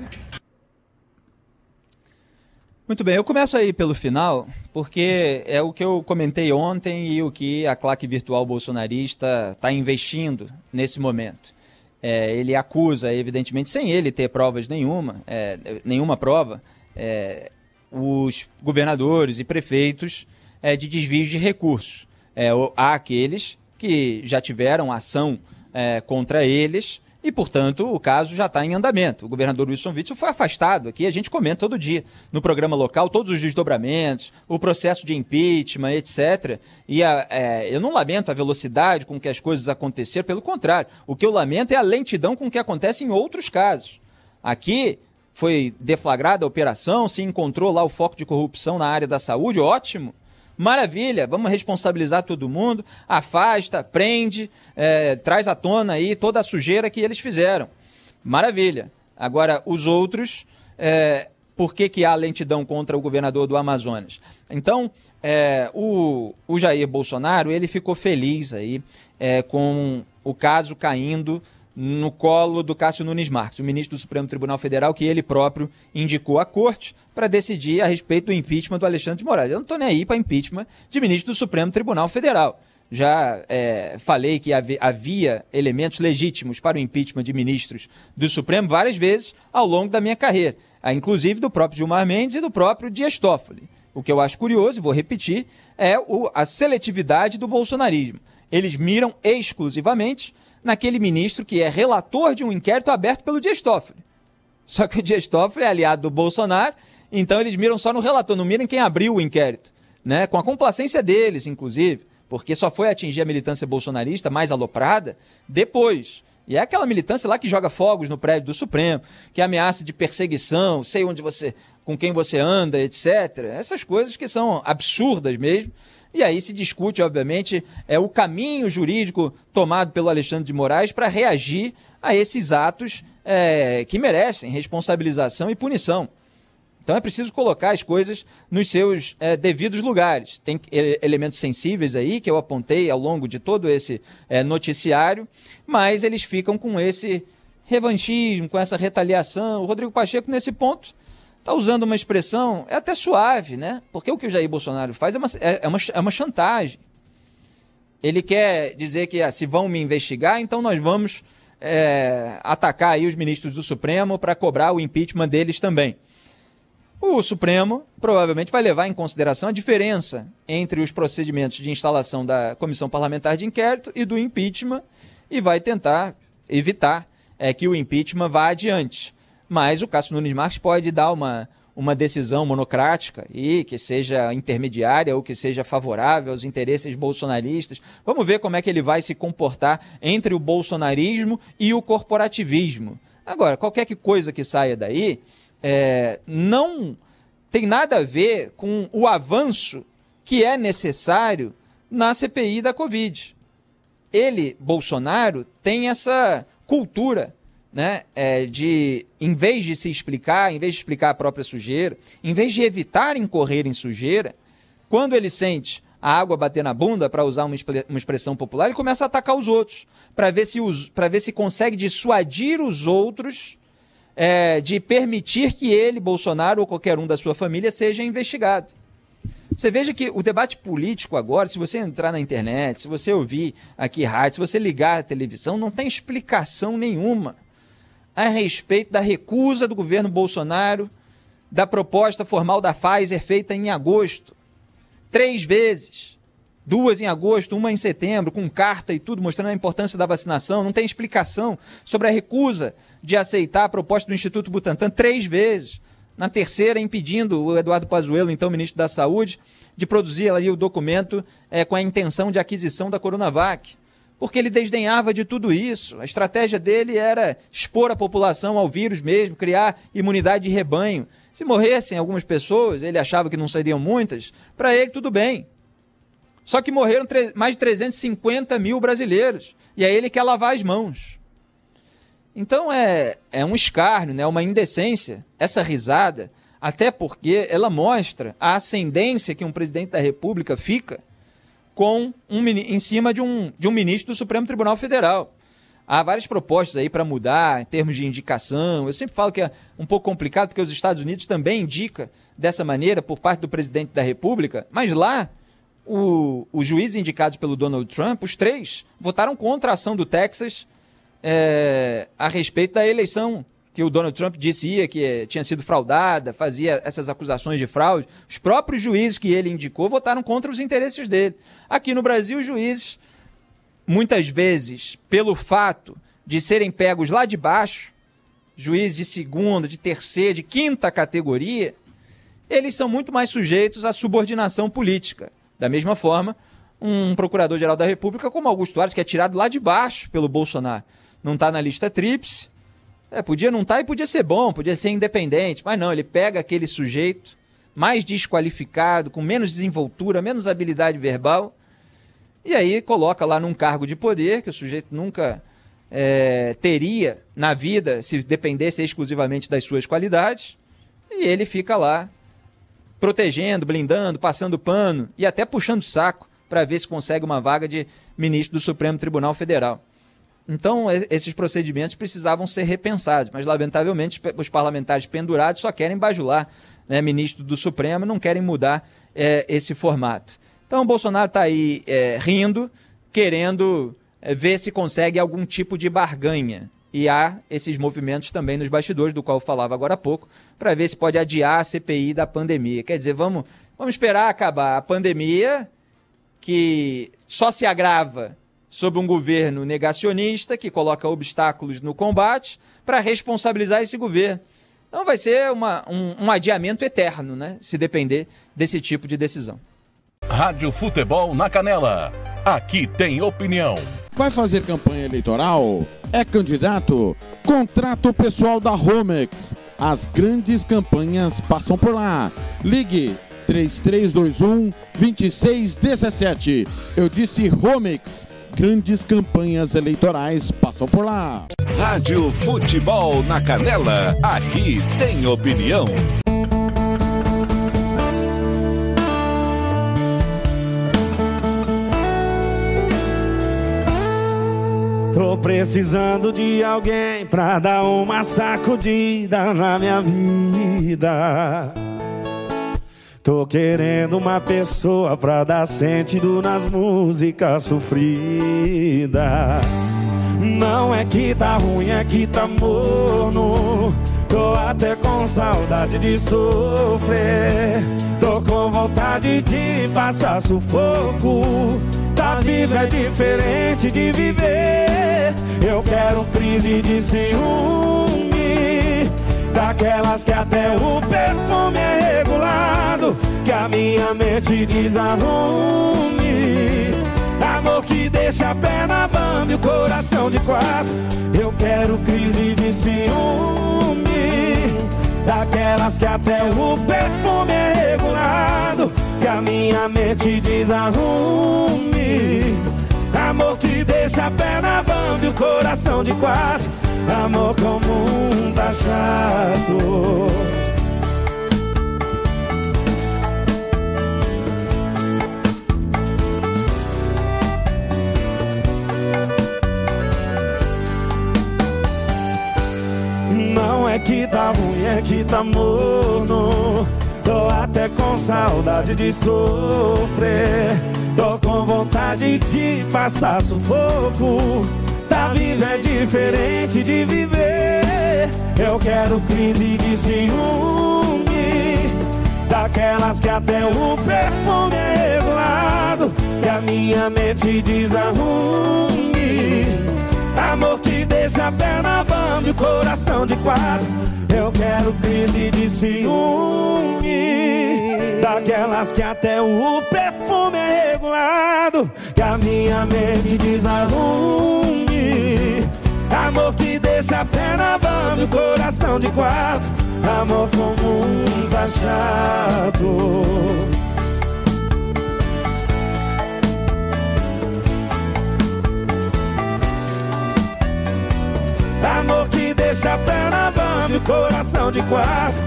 Muito bem, eu começo aí pelo final, porque é o que eu comentei ontem e o que a claque virtual bolsonarista está investindo nesse momento. É, ele acusa, evidentemente, sem ele ter provas nenhuma, é, nenhuma prova, é, os governadores e prefeitos é, de desvios de recursos. É, há aqueles que já tiveram ação é, contra eles e, portanto, o caso já está em andamento. O governador Wilson Witzel foi afastado aqui, a gente comenta todo dia no programa local todos os desdobramentos, o processo de impeachment, etc. E a- é, eu não lamento a velocidade com que as coisas aconteceram, pelo contrário, o que eu lamento é a lentidão com que acontece em outros casos. Aqui foi deflagrada a operação, se encontrou lá o foco de corrupção na área da saúde, ótimo. Maravilha, vamos responsabilizar todo mundo, afasta, prende, é, traz à tona aí toda a sujeira que eles fizeram. Maravilha. Agora, os outros, é, por que, que há lentidão contra o governador do Amazonas? Então, é, o, o Jair Bolsonaro, ele ficou feliz aí é, com o caso caindo no colo do Cássio Nunes Marques, o ministro do Supremo Tribunal Federal, que ele próprio indicou à corte para decidir a respeito do impeachment do Alexandre de Moraes. Eu não estou nem aí para impeachment de ministro do Supremo Tribunal Federal. Já é, falei que havi- havia elementos legítimos para o impeachment de ministros do Supremo várias vezes ao longo da minha carreira, ah, inclusive do próprio Gilmar Mendes e do próprio Dias Toffoli. O que eu acho curioso, e vou repetir, é o- a seletividade do bolsonarismo. Eles miram exclusivamente naquele ministro que é relator de um inquérito aberto pelo Dias Toffoli. Só que o Dias Toffoli é aliado do Bolsonaro, então eles miram só no relator, não miram em quem abriu o inquérito, né? Com a complacência deles, inclusive, porque só foi atingir a militância bolsonarista mais aloprada depois. E é aquela militância lá que joga fogos no prédio do Supremo, que ameaça de perseguição, sei onde você, com quem você anda, etc. Essas coisas que são absurdas mesmo. E aí se discute, obviamente, é o caminho jurídico tomado pelo Alexandre de Moraes para reagir a esses atos é, que merecem responsabilização e punição. Então é preciso colocar as coisas nos seus é, devidos lugares. Tem e- elementos sensíveis aí que eu apontei ao longo de todo esse é, noticiário, mas eles ficam com esse revanchismo, com essa retaliação. O Rodrigo Pacheco, nesse ponto, está usando uma expressão, é até suave, né? Porque o que o Jair Bolsonaro faz é uma, é, é uma, é uma chantagem. Ele quer dizer que ah, se vão me investigar, então nós vamos é, atacar aí os ministros do Supremo para cobrar o impeachment deles também. O Supremo provavelmente vai levar em consideração a diferença entre os procedimentos de instalação da Comissão Parlamentar de Inquérito e do impeachment e vai tentar evitar é, que o impeachment vá adiante. Mas o Cássio Nunes Marques pode dar uma, uma decisão monocrática e que seja intermediária ou que seja favorável aos interesses bolsonaristas. Vamos ver como é que ele vai se comportar entre o bolsonarismo e o corporativismo. Agora, qualquer que coisa que saia daí é, não tem nada a ver com o avanço que é necessário na CPI da Covid. Ele, Bolsonaro, tem essa cultura né, é, de, em vez de se explicar, em vez de explicar a própria sujeira, em vez de evitar incorrer em sujeira, quando ele sente a água bater na bunda, para usar uma, uma expressão popular, ele começa a atacar os outros, para ver, se ver se consegue dissuadir os outros é, de permitir que ele, Bolsonaro ou qualquer um da sua família seja investigado. Você veja que o debate político agora, se você entrar na internet, se você ouvir aqui rádio, se você ligar a televisão, não tem explicação nenhuma a respeito da recusa do governo Bolsonaro da proposta formal da Pfizer feita em agosto. Três vezes. Duas em agosto, uma em setembro, com carta e tudo, mostrando a importância da vacinação. Não tem explicação sobre a recusa de aceitar a proposta do Instituto Butantan três vezes. Na terceira, impedindo o Eduardo Pazuello, então ministro da Saúde, de produzir ali o documento é, com a intenção de aquisição da Coronavac. Porque ele desdenhava de tudo isso. A estratégia dele era expor a população ao vírus mesmo, criar imunidade de rebanho. Se morressem algumas pessoas, ele achava que não seriam muitas, para ele tudo bem. Só que morreram mais de 350 mil brasileiros. E aí ele quer lavar as mãos. Então é, é um escárnio, né? uma indecência, essa risada, até porque ela mostra a ascendência que um presidente da República fica com um, em cima de um, de um ministro do Supremo Tribunal Federal. Há várias propostas aí para mudar em termos de indicação. Eu sempre falo que é um pouco complicado porque os Estados Unidos também indica dessa maneira por parte do presidente da República, mas lá o, os juízes indicados pelo Donald Trump, os três, votaram contra a ação do Texas é, a respeito da eleição que o Donald Trump disse ia, que é, tinha sido fraudada, fazia essas acusações de fraude. Os próprios juízes que ele indicou votaram contra os interesses dele. Aqui no Brasil, os juízes, muitas vezes, pelo fato de serem pegos lá de baixo, juízes de segunda, de terceira, de quinta categoria, eles são muito mais sujeitos à subordinação política. Da mesma forma, um procurador-geral da República como Augusto Aras, que é tirado lá de baixo pelo Bolsonaro, não está na lista tríplice, é, podia não estar tá e podia ser bom, podia ser independente, mas não, ele pega aquele sujeito mais desqualificado, com menos desenvoltura, menos habilidade verbal, e aí coloca lá num cargo de poder que o sujeito nunca é, teria na vida se dependesse exclusivamente das suas qualidades, e ele fica lá protegendo, blindando, passando pano e até puxando saco para ver se consegue uma vaga de ministro do Supremo Tribunal Federal. Então, esses procedimentos precisavam ser repensados, mas, lamentavelmente, os parlamentares pendurados só querem bajular né, ministro do Supremo não querem mudar é, esse formato. Então, o Bolsonaro está aí é, rindo, querendo é, ver se consegue algum tipo de barganha. E há esses movimentos também nos bastidores, do qual eu falava agora há pouco, para ver se pode adiar a CPI da pandemia. Quer dizer, vamos, vamos esperar acabar a pandemia, que só se agrava sob um governo negacionista que coloca obstáculos no combate para responsabilizar esse governo. Então vai ser uma, um, um adiamento eterno, né? Se depender desse tipo de decisão.
Rádio Futebol na Canela. Aqui tem opinião.
Vai fazer campanha eleitoral? É candidato? Contrato pessoal da Romex. As grandes campanhas passam por lá. Ligue 3321 2617. Eu disse Romex. Grandes campanhas eleitorais passam por lá.
Rádio Futebol na Canela. Aqui tem opinião.
Tô precisando de alguém pra dar uma sacudida na minha vida. Tô querendo uma pessoa pra dar sentido nas músicas sofridas. Não é que tá ruim, é que tá morno. Tô até com saudade de sofrer. Tô com vontade de passar sufoco. Tá vivo é diferente de viver. Eu quero crise de ciúme. Daquelas que até o perfume é regulado. Que a minha mente desarrume. Amor que deixa a perna bamba e o coração de quatro. Eu quero crise de ciúme. Daquelas que até o perfume é regulado. Que a minha mente desarrume. Amor que deixa a perna bamba e o coração de quatro. Amor comum tá chato. Não é que tá ruim, é que tá morno. Tô até com saudade de sofrer. Tô com vontade de passar sufoco. Tá vivo é diferente de viver. Eu quero crise de ciúme. Daquelas que até o perfume é regulado. Que a minha mente desarrume. Amor que deixa a perna bamba e o coração de quatro. Eu quero crise de ciúme. Daquelas que até o perfume é regulado. Que a minha mente desarrume. Amor que deixa a perna bamba e o coração de quatro. Amor comum tá chato. Que deixa a perna bamba e o coração de quatro.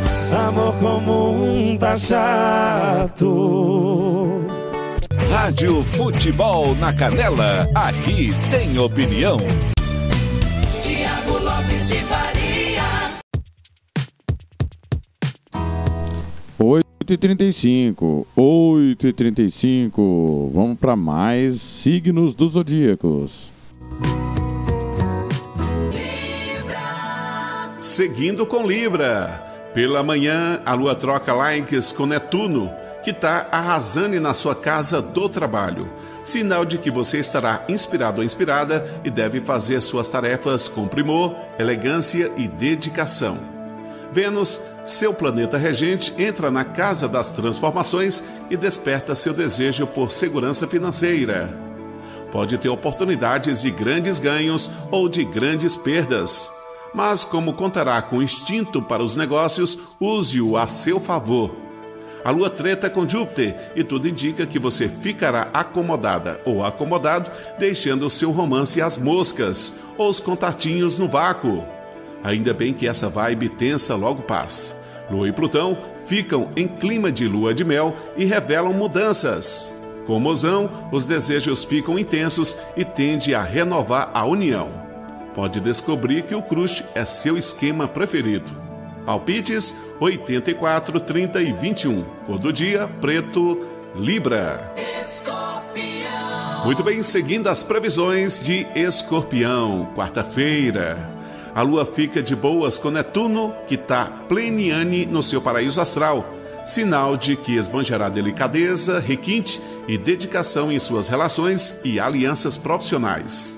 Amor comum tá chato.
Rádio Futebol na Canela, aqui tem opinião.
Tiago Lopes de Faria.
8h35, 8h35. Vamos para mais signos dos zodíacos.
Seguindo com Libra. Pela manhã, a lua troca likes com Netuno, que está arrasando na sua casa do trabalho. Sinal de que você estará inspirado ou inspirada e deve fazer suas tarefas com primor, elegância e dedicação. Vênus, seu planeta regente, entra na casa das transformações e desperta seu desejo por segurança financeira. Pode ter oportunidades de grandes ganhos ou de grandes perdas mas como contará com instinto para os negócios, use-o a seu favor. A lua treta com Júpiter e tudo indica que você ficará acomodada ou acomodado, deixando o seu romance às moscas ou os contatinhos no vácuo. Ainda bem que essa vibe tensa logo passa. Lua e Plutão ficam em clima de lua de mel e revelam mudanças. Com mozão, os desejos ficam intensos e tende a renovar a união pode descobrir que o crush é seu esquema preferido. Palpites 84, 30 e 21. Cor do dia, preto, Libra. Muito bem, seguindo as previsões de Escorpião, quarta-feira. A lua fica de boas com Netuno, que está pleniane no seu paraíso astral, sinal de que esbanjará delicadeza, requinte e dedicação em suas relações e alianças profissionais.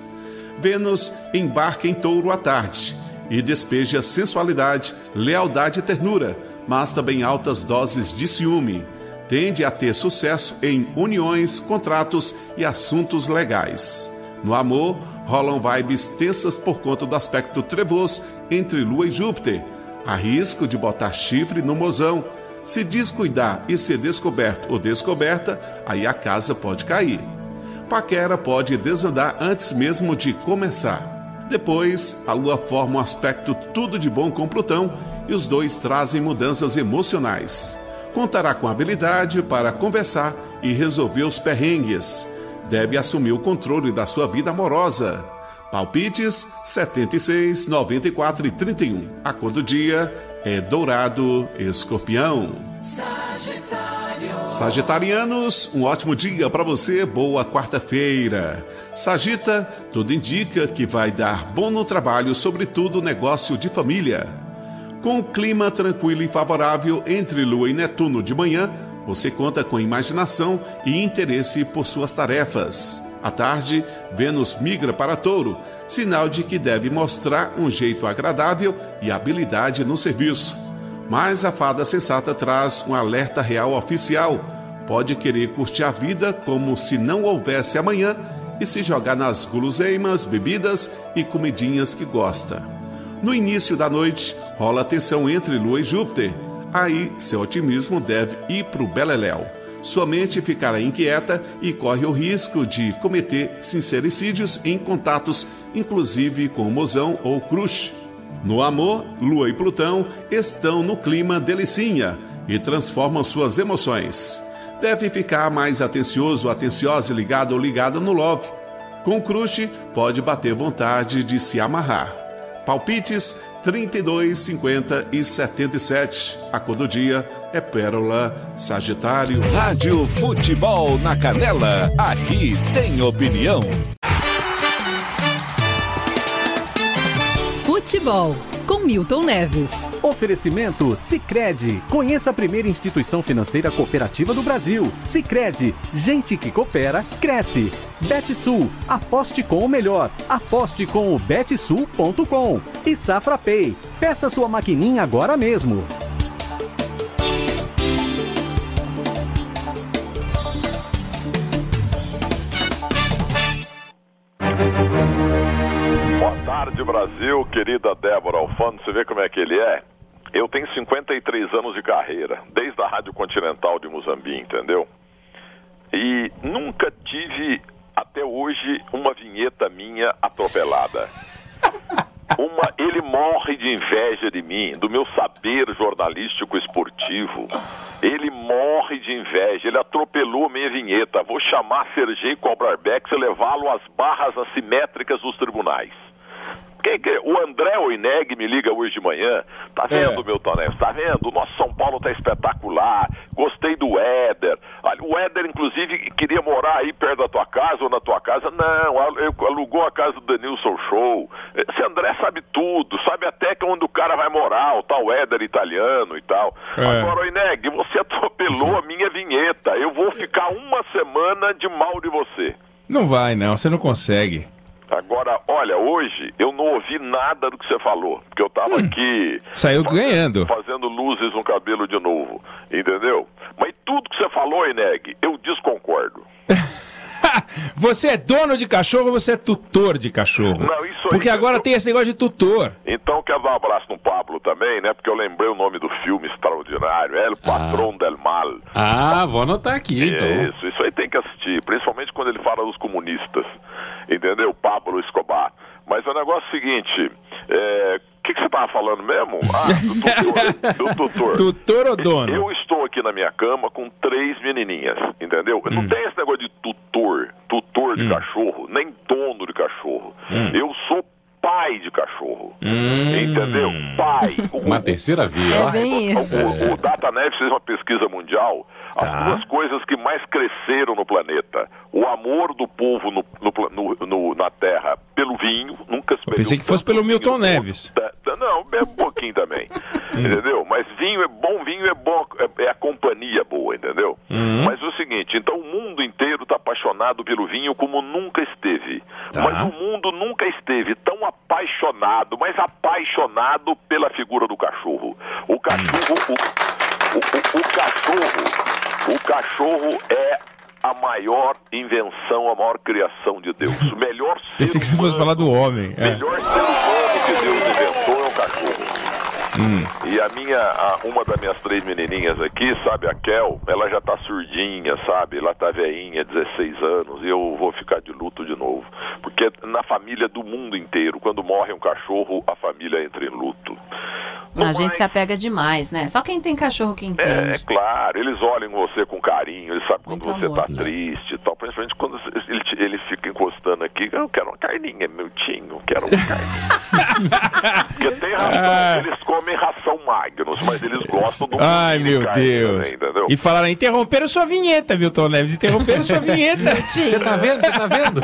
Vênus embarca em touro à tarde e despeja sensualidade, lealdade e ternura, mas também altas doses de ciúme. Tende a ter sucesso em uniões, contratos e assuntos legais. No amor, rolam vibes tensas por conta do aspecto trevoso entre Lua e Júpiter. Há risco de botar chifre no mozão. Se descuidar e ser descoberto ou descoberta, aí a casa pode cair paquera pode desandar antes mesmo de começar. Depois, a Lua forma um aspecto tudo de bom com Plutão e os dois trazem mudanças emocionais. Contará com habilidade para conversar e resolver os perrengues. Deve assumir o controle da sua vida amorosa. Palpites 76, 94 e 31. A cor do dia é dourado escorpião. Sagitarianos, um ótimo dia para você, boa quarta-feira. Sagita, tudo indica que vai dar bom no trabalho, sobretudo negócio de família. Com o clima tranquilo e favorável entre Lua e Netuno de manhã, você conta com imaginação e interesse por suas tarefas. À tarde, Vênus migra para Touro, sinal de que deve mostrar um jeito agradável e habilidade no serviço. Mas a fada sensata traz um alerta real oficial. Pode querer curtir a vida como se não houvesse amanhã e se jogar nas guloseimas, bebidas e comidinhas que gosta. No início da noite, rola tensão entre Lua e Júpiter. Aí, seu otimismo deve ir para o beleléu. Sua mente ficará inquieta e corre o risco de cometer sincericídios em contatos, inclusive com o mozão ou crush. No amor, Lua e Plutão estão no clima delicinha e transformam suas emoções. Deve ficar mais atencioso, atenciosa, ligado ou ligada no love. Com crush, pode bater vontade de se amarrar. Palpites 32, 50 e 77. A cor do dia,
é Pérola Sagitário.
Rádio Futebol na Canela, aqui tem opinião.
Futebol com Milton Neves.
Oferecimento Sicredi. Conheça a primeira instituição financeira cooperativa do Brasil. Sicredi. Gente que coopera cresce. Betsul. Aposte com o melhor. Aposte com o betsul.com. E Safra Pay. Peça sua maquininha agora mesmo.
Tarde, Brasil. Querida Débora Alfano, você vê como é que ele é? Eu tenho 53 anos de carreira, desde a Rádio Continental de Muzambique, entendeu? E nunca tive, até hoje, uma vinheta minha atropelada. Uma, ele morre de inveja de mim, do meu saber jornalístico esportivo. Ele morre de inveja, ele atropelou minha vinheta. Vou chamar Sergei Cobrarbex e levá-lo às barras assimétricas dos tribunais. Quem que- o André Oineg me liga hoje de manhã. Tá vendo, meu Tonel? Tá vendo? O nosso São Paulo tá espetacular. Gostei do Éder. O Éder, inclusive, queria morar aí perto da tua casa ou na tua casa. Não, alugou a casa do Denilson Show. Esse André sabe tudo, sabe até que onde o cara vai morar, o tal Éder italiano e tal.
É.
Agora, Oineg, você atropelou a minha vinheta. Eu vou ficar uma semana de mal de você.
Não vai, não. Você não consegue.
Agora, olha, hoje eu não ouvi nada do que você falou, porque eu tava aqui
Saiu ganhando.
fazendo luzes no cabelo de novo, entendeu? Mas tudo que você falou, Eneg, eu desconcordo.
Você é dono de cachorro ou você é tutor de cachorro?
Não, isso aí-
Porque agora tem esse negócio de tutor.
Então quero dar um abraço no Pablo também, né? Porque eu lembrei o nome do filme extraordinário, é El Patrão del Mal.
Ah, vou anotar aqui, então.
Isso, isso aí tem que assistir, principalmente quando ele fala dos comunistas, entendeu? Pablo Escobar. Mas o negócio é o seguinte, é, que, que você estava falando mesmo? Ah, do tutor. do tutor.
Tutor ou dono?
Eu estou aqui na minha cama com três menininhas, entendeu?
Hum.
Não tem esse negócio de tutor, tutor de cachorro, nem dono de cachorro.
Hum.
Eu sou pai de cachorro, entendeu? Pai. O-
Uma terceira via.
é bem isso. O, o DataNet fez uma pesquisa mundial. As
Tá.
duas coisas que mais cresceram no planeta. O amor do povo no, no no- na Terra pelo vinho. Nunca se
Eu pensei que fosse pelo Milton Neves.
Tá, tá, Não, é um pouquinho também. entendeu? Mas vinho é bom, vinho é bom, é, é a companhia boa, entendeu?
Hum.
Mas é o seguinte, então o mundo inteiro está apaixonado pelo vinho como nunca esteve.
Tá.
Mas o mundo nunca esteve tão apaixonado, mas apaixonado pela figura do cachorro. O cachorro, o, o- o- o cachorro, o cachorro é a maior invenção, a maior criação de Deus. O melhor ser
Pensei que você fosse falar do homem. É.
melhor ser humano que Deus inventou é o cachorro.
Hum.
E a minha, a- uma das minhas três menininhas aqui, sabe, a Kel, ela já tá surdinha, sabe? Ela tá veinha, 16 anos, e eu vou ficar de luto de novo. Porque na família do mundo inteiro, quando morre um cachorro, a família entra em luto.
A gente se apega demais, né? Só quem tem cachorro que
É, é
entende.
claro, eles olham você com carinho, eles sabem quando
Muito
você
amor.
tá triste e tal, principalmente quando ele, te- ele fica encostando aqui, eu quero uma carninha, meu tinho, quero uma carninha. Porque tem ração,
Ah.
eles comem ração Magnus, mas eles gostam do
Ai, meu
carne
Deus.
também?
E falaram, interromperam sua vinheta, Milton Neves. Interromperam sua vinheta.
Você tá vendo? Você tá vendo?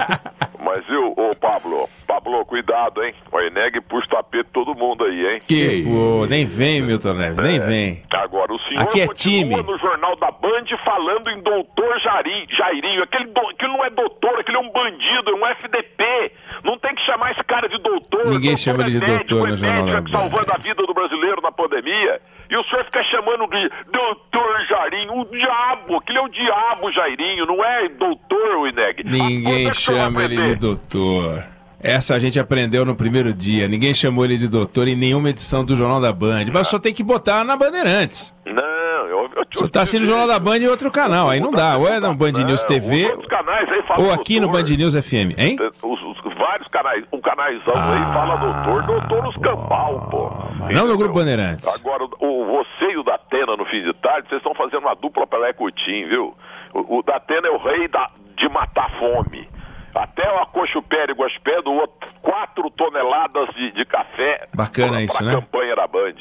Mas viu, ô Pablo, Pablo, cuidado, hein? O Eneg puxa o tapete todo mundo aí, hein?
Que, pô, nem vem, Milton Neves, nem vem.
Agora, o senhor
Aqui é
continua
time.
no Jornal da Band falando em doutor Jari- Jairinho. Aquele, do, aquele não é doutor, aquele é um bandido, é um FDP. Não tem que chamar esse cara de doutor.
Ninguém
Doutor
chama ele de
é médico,
doutor
é
no Jornal
médico,
da
é salvando a vida do brasileiro na pandemia. E o senhor fica chamando de doutor Jairinho. O diabo, aquele é o diabo Jairinho, não é doutor, Ineg.
Ninguém chama ele de doutor. Essa a gente aprendeu no primeiro dia. Ninguém chamou ele de doutor em nenhuma edição do Jornal da Band. Mas só tem que botar na Bandeirantes.
Não, eu, eu,
Só tá assim no Jornal da Band e outro canal. Aí não dá. Ou é no Band News TV,
canais
ou aqui no. Band News FM, hein?
Os, os vários canais, um canaizão aí fala doutor, doutor nos cambal, pô.
Não no Grupo Bandeirantes.
Agora, o, você e o Datena no fim de tarde, vocês estão fazendo uma dupla Pelé Coutinho, viu? O, o Datena é o rei da, de matar fome. Até o Acocho Pé e Guaspé doou 4 toneladas de, de café
Bacana
pra,
isso,
pra
né?
campanha da Band.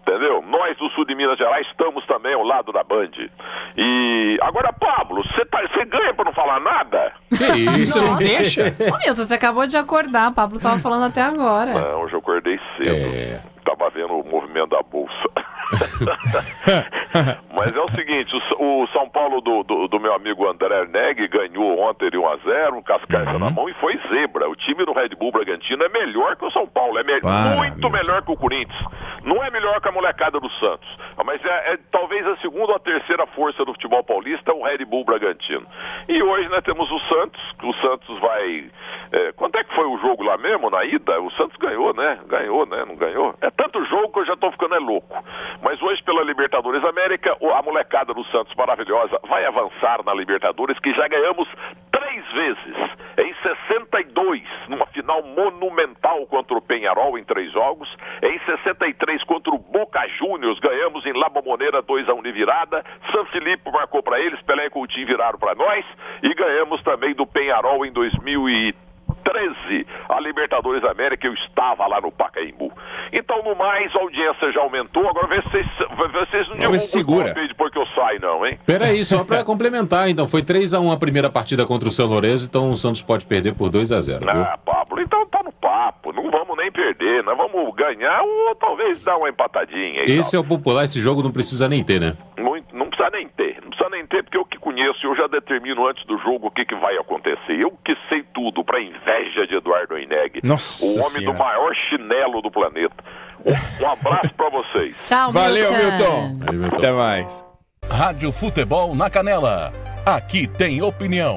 Entendeu? Nós do sul de Minas Gerais estamos também ao lado da Band. E agora, Pablo, você tá, você ganha pra não falar nada?
Que isso, não deixa?
Ô, Milton, você acabou de acordar. Pablo tava falando até agora.
Não, hoje eu acordei cedo. Tava vendo o movimento da bolsa. Mas é o seguinte, o, o São Paulo do, do, do meu amigo André Neg ganhou ontem de 1 a 0 um cascaça na mão e foi zebra. O time do Red Bull Bragantino é melhor que o São Paulo, é me-
Para,
muito melhor que o Corinthians. Não é melhor que a molecada do Santos, mas é, é talvez a segunda ou a terceira força do futebol paulista, o Red Bull Bragantino. E hoje nós temos o Santos, que o Santos vai... é, quanto é que foi o jogo lá mesmo, na ida? O Santos ganhou, né? Ganhou, né? Não ganhou? É tanto jogo que eu já tô ficando é louco. Mas hoje, pela Libertadores América, a molecada do Santos maravilhosa vai avançar na Libertadores, que já ganhamos três vezes. Em 62, numa final monumental contra o Penharol em três jogos. Em 63, contra o Boca Juniors, ganhamos em La Bombonera 2 a 1 de virada. San Filipe marcou para eles, Pelé e Coutinho viraram para nós. E ganhamos também do Penharol em 2013, a Libertadores América, eu estava lá no Pacaembu. Então, no mais, a audiência já aumentou. Agora, vê se vocês, vê se vocês não derrubam o
segura.
golpe depois que eu saio, não, hein?
Peraí, só pra complementar, então. Foi 3x1 a primeira partida contra o São Lourenço, então o Santos pode perder por 2x0, viu?
Ah, Pablo, então tá papo. Não vamos nem perder. Nós vamos ganhar ou talvez dar uma empatadinha.
Esse é o popular, esse jogo não precisa nem ter, né?
Muito, não precisa nem ter, não precisa nem ter, porque eu que conheço, eu já determino antes do jogo o que, que vai acontecer. Eu que sei tudo, pra inveja de Eduardo Eneg,
Nossa
o homem
Senhora.
do maior chinelo do planeta. Um, um abraço pra vocês.
Tchau,
Valeu,
Milton.
Milton.
Até mais.
Rádio Futebol na Canela. Aqui tem opinião.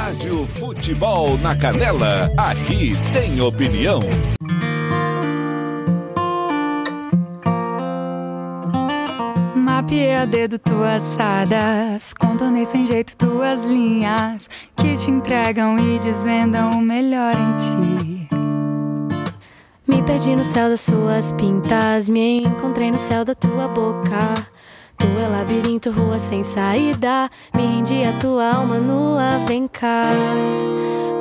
Rádio Futebol na Canela, aqui tem opinião.
Mapeei a dedo tuas sadas, contornei sem jeito tuas linhas que te entregam e desvendam o melhor em ti.
Me perdi no céu das suas pintas, me encontrei no céu da tua boca. É labirinto, rua sem saída, me rendi a tua alma nua, vem cá.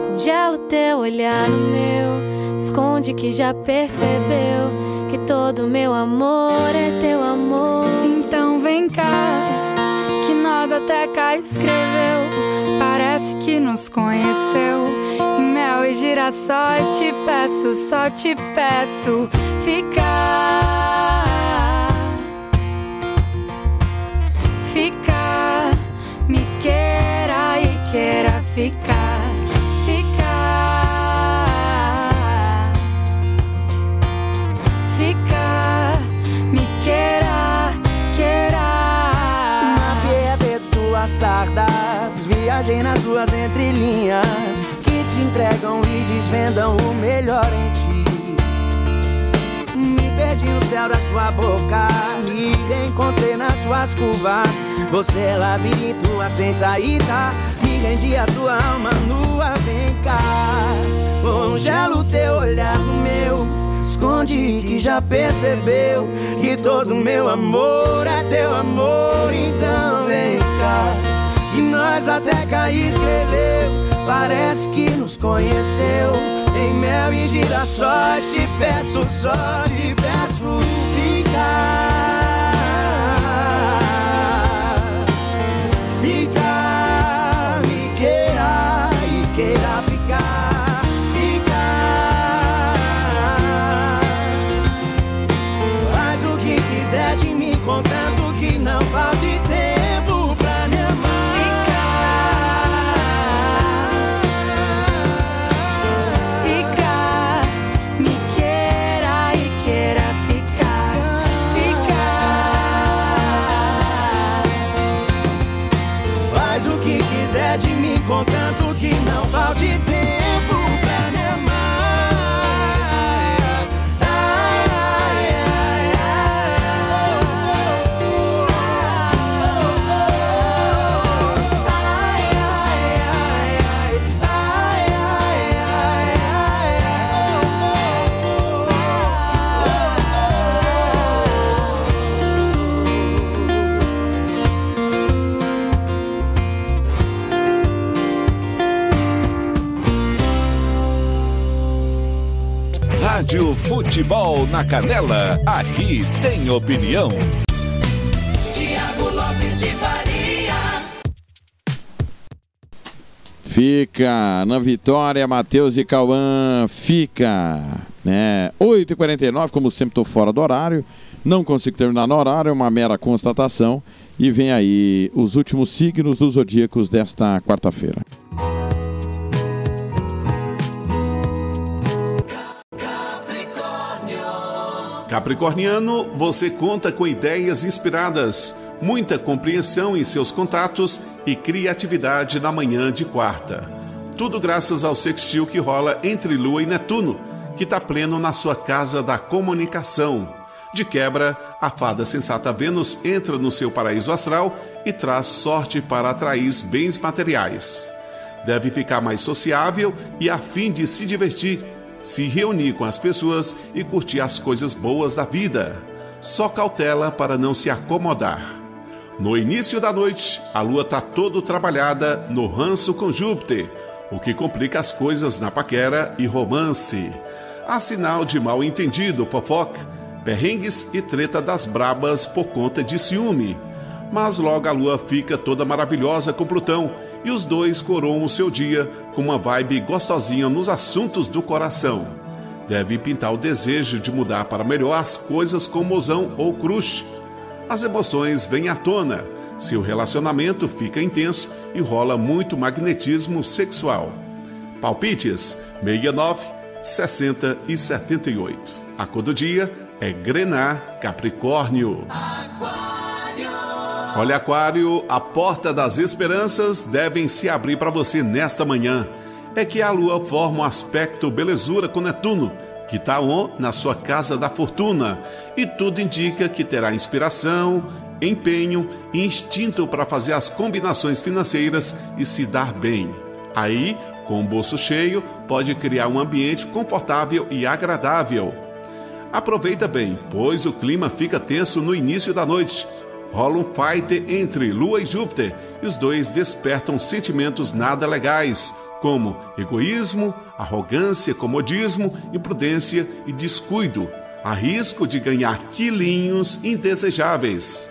Congela o teu olhar no meu, esconde que já percebeu que todo meu amor é teu amor.
Então vem cá, que nós até cá escreveu. Parece que nos conheceu. Em mel e girassóis te peço, só te peço ficar. Ficar, me queira e queira ficar. Ficar. Ficar, me queira, queira.
Mapeei a dedo tuas sardas, viajei nas ruas entrelinhas que te entregam e desvendam o melhor em ti. Perdi no céu da sua boca, me reencontrei nas suas curvas. Você é labirinto, a sem saída. Me rendi a tua alma nua, vem cá. Congela o teu olhar no meu. Esconde que já percebeu que todo meu amor é teu amor. Então vem cá, que nós até cá escreveu. Parece que nos conheceu. Em mel e girassóis te peço, só te peço ficar.
Futebol na Canela, aqui tem opinião.
Tiago Lopes de Faria.
Fica na vitória, Matheus e Cauã. Fica, né? 8h49, como sempre, estou fora do horário. Não consigo terminar no horário, é uma mera constatação. E vem aí os últimos signos dos zodíacos desta quarta-feira.
Capricorniano, você conta com ideias inspiradas, muita compreensão em seus contatos e criatividade na manhã de quarta. Tudo graças ao sextil que rola entre Lua e Netuno, que está pleno na sua casa da comunicação. De quebra, a fada sensata Vênus entra no seu paraíso astral e traz sorte para atrair bens materiais. Deve ficar mais sociável e a fim de se divertir, se reunir com as pessoas e curtir as coisas boas da vida. Só cautela para não se acomodar. No início da noite, a lua está todo trabalhada no ranço com Júpiter, o que complica as coisas na paquera e romance. Há sinal de mal entendido, fofoca, perrengues e treta das brabas por conta de ciúme. Mas logo a lua fica toda maravilhosa com Plutão e os dois coroam o seu dia com uma vibe gostosinha nos assuntos do coração. Deve pintar o desejo de mudar para melhor as coisas com mozão ou crush. As emoções vêm à tona, se o relacionamento fica intenso e rola muito magnetismo sexual. Palpites 69, 60 e 78. A cor do dia é Grená Capricórnio. Olha, Aquário, a porta das esperanças devem se abrir para você nesta manhã. É que a lua forma um aspecto belezura com Netuno, que está na sua casa da fortuna, e tudo indica que terá inspiração, empenho e instinto para fazer as combinações financeiras e se dar bem. Aí, com o bolso cheio, pode criar um ambiente confortável e agradável. Aproveita bem, pois o clima fica tenso no início da noite. Rola um fight entre Lua e Júpiter e os dois despertam sentimentos nada legais, como egoísmo, arrogância, comodismo, imprudência e descuido, a risco de ganhar quilinhos indesejáveis.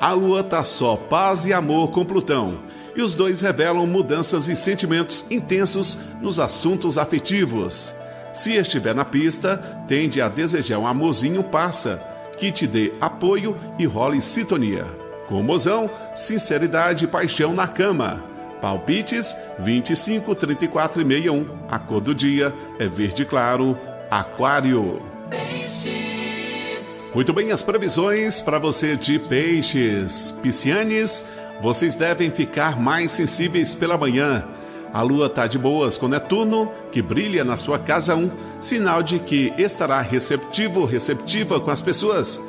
A Lua tá só paz e amor com Plutão, e os dois revelam mudanças e sentimentos intensos nos assuntos afetivos. Se estiver na pista, tende a desejar um amorzinho passa, que te dê apoio e role sintonia. Com mozão, sinceridade e paixão na cama. Palpites 25, 34 e 61. A cor do dia é verde claro, aquário. Muito bem, as previsões para você de peixes. Piscianes, vocês devem ficar mais sensíveis pela manhã. A lua está de boas com Netuno, que brilha na sua casa 1, sinal de que estará receptivo, receptiva com as pessoas.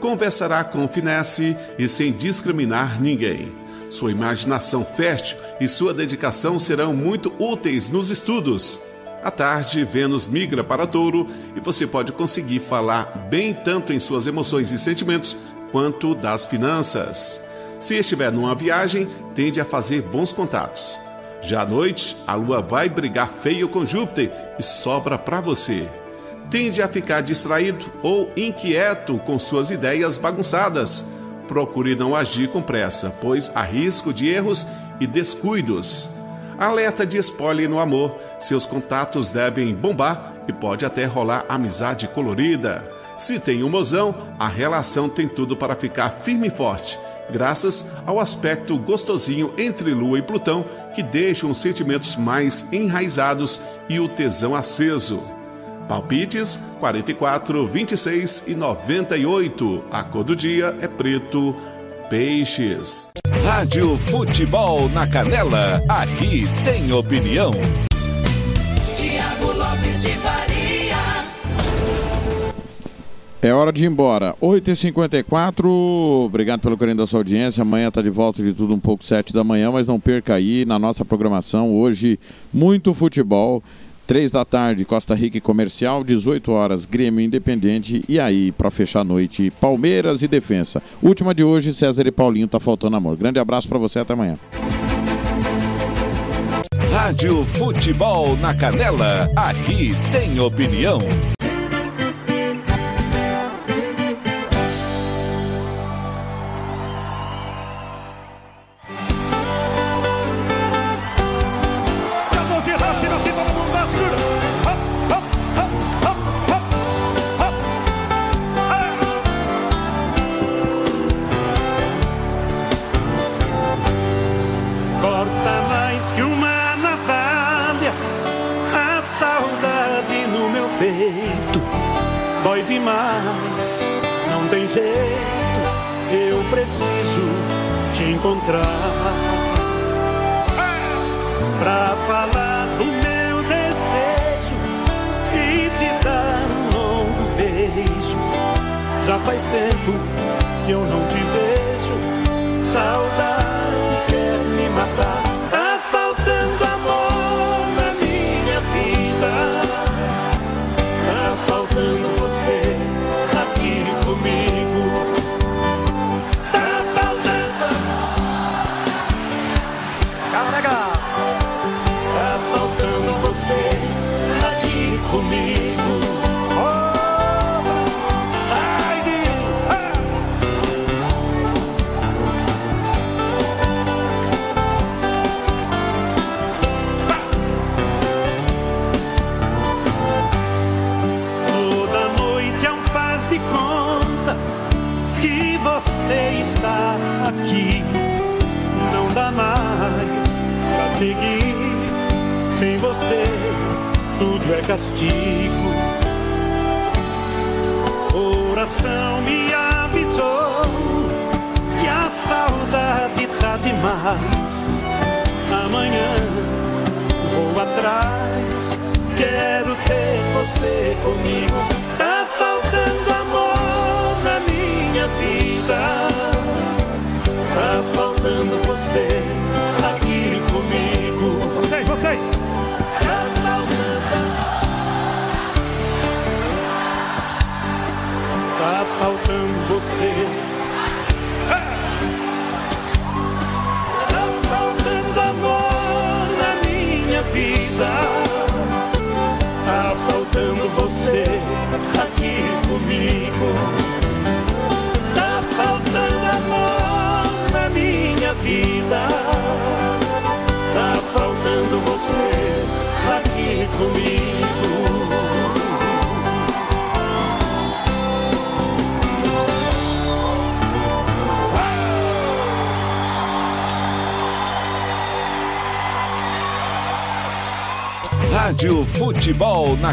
Conversará com finesse e sem discriminar ninguém. Sua imaginação fértil e sua dedicação serão muito úteis nos estudos. À tarde, Vênus migra para Touro e você pode conseguir falar bem tanto em suas emoções e sentimentos quanto das finanças. Se estiver numa viagem, tende a fazer bons contatos. Já à noite, a lua vai brigar feio com Júpiter e sobra para você. Tende a ficar distraído ou inquieto com suas ideias bagunçadas. Procure não agir com pressa, pois há risco de erros e descuidos. Alerta de spoiler no amor: seus contatos devem bombar e pode até rolar amizade colorida. Se tem um mozão, a relação tem tudo para ficar firme e forte graças ao aspecto gostosinho entre Lua e Plutão, que deixam os sentimentos mais enraizados e o tesão aceso. Palpites 44, 26 e 98. A cor do dia é preto. Peixes.
Rádio Futebol na Canela, aqui tem opinião.
É hora de ir embora. 8h54. Obrigado pelo carinho da sua audiência. Amanhã está de volta de tudo um pouco, 7 da manhã, mas não perca aí na nossa programação. Hoje, muito futebol. 3 da tarde, Costa Rica e Comercial, 18 horas, Grêmio Independente e aí, para fechar a noite, Palmeiras e Defensa. Última de hoje, César e Paulinho, tá faltando amor. Grande abraço para você, até amanhã.
Rádio Futebol na Canela, aqui tem opinião.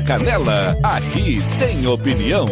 Canela, aqui tem opinião.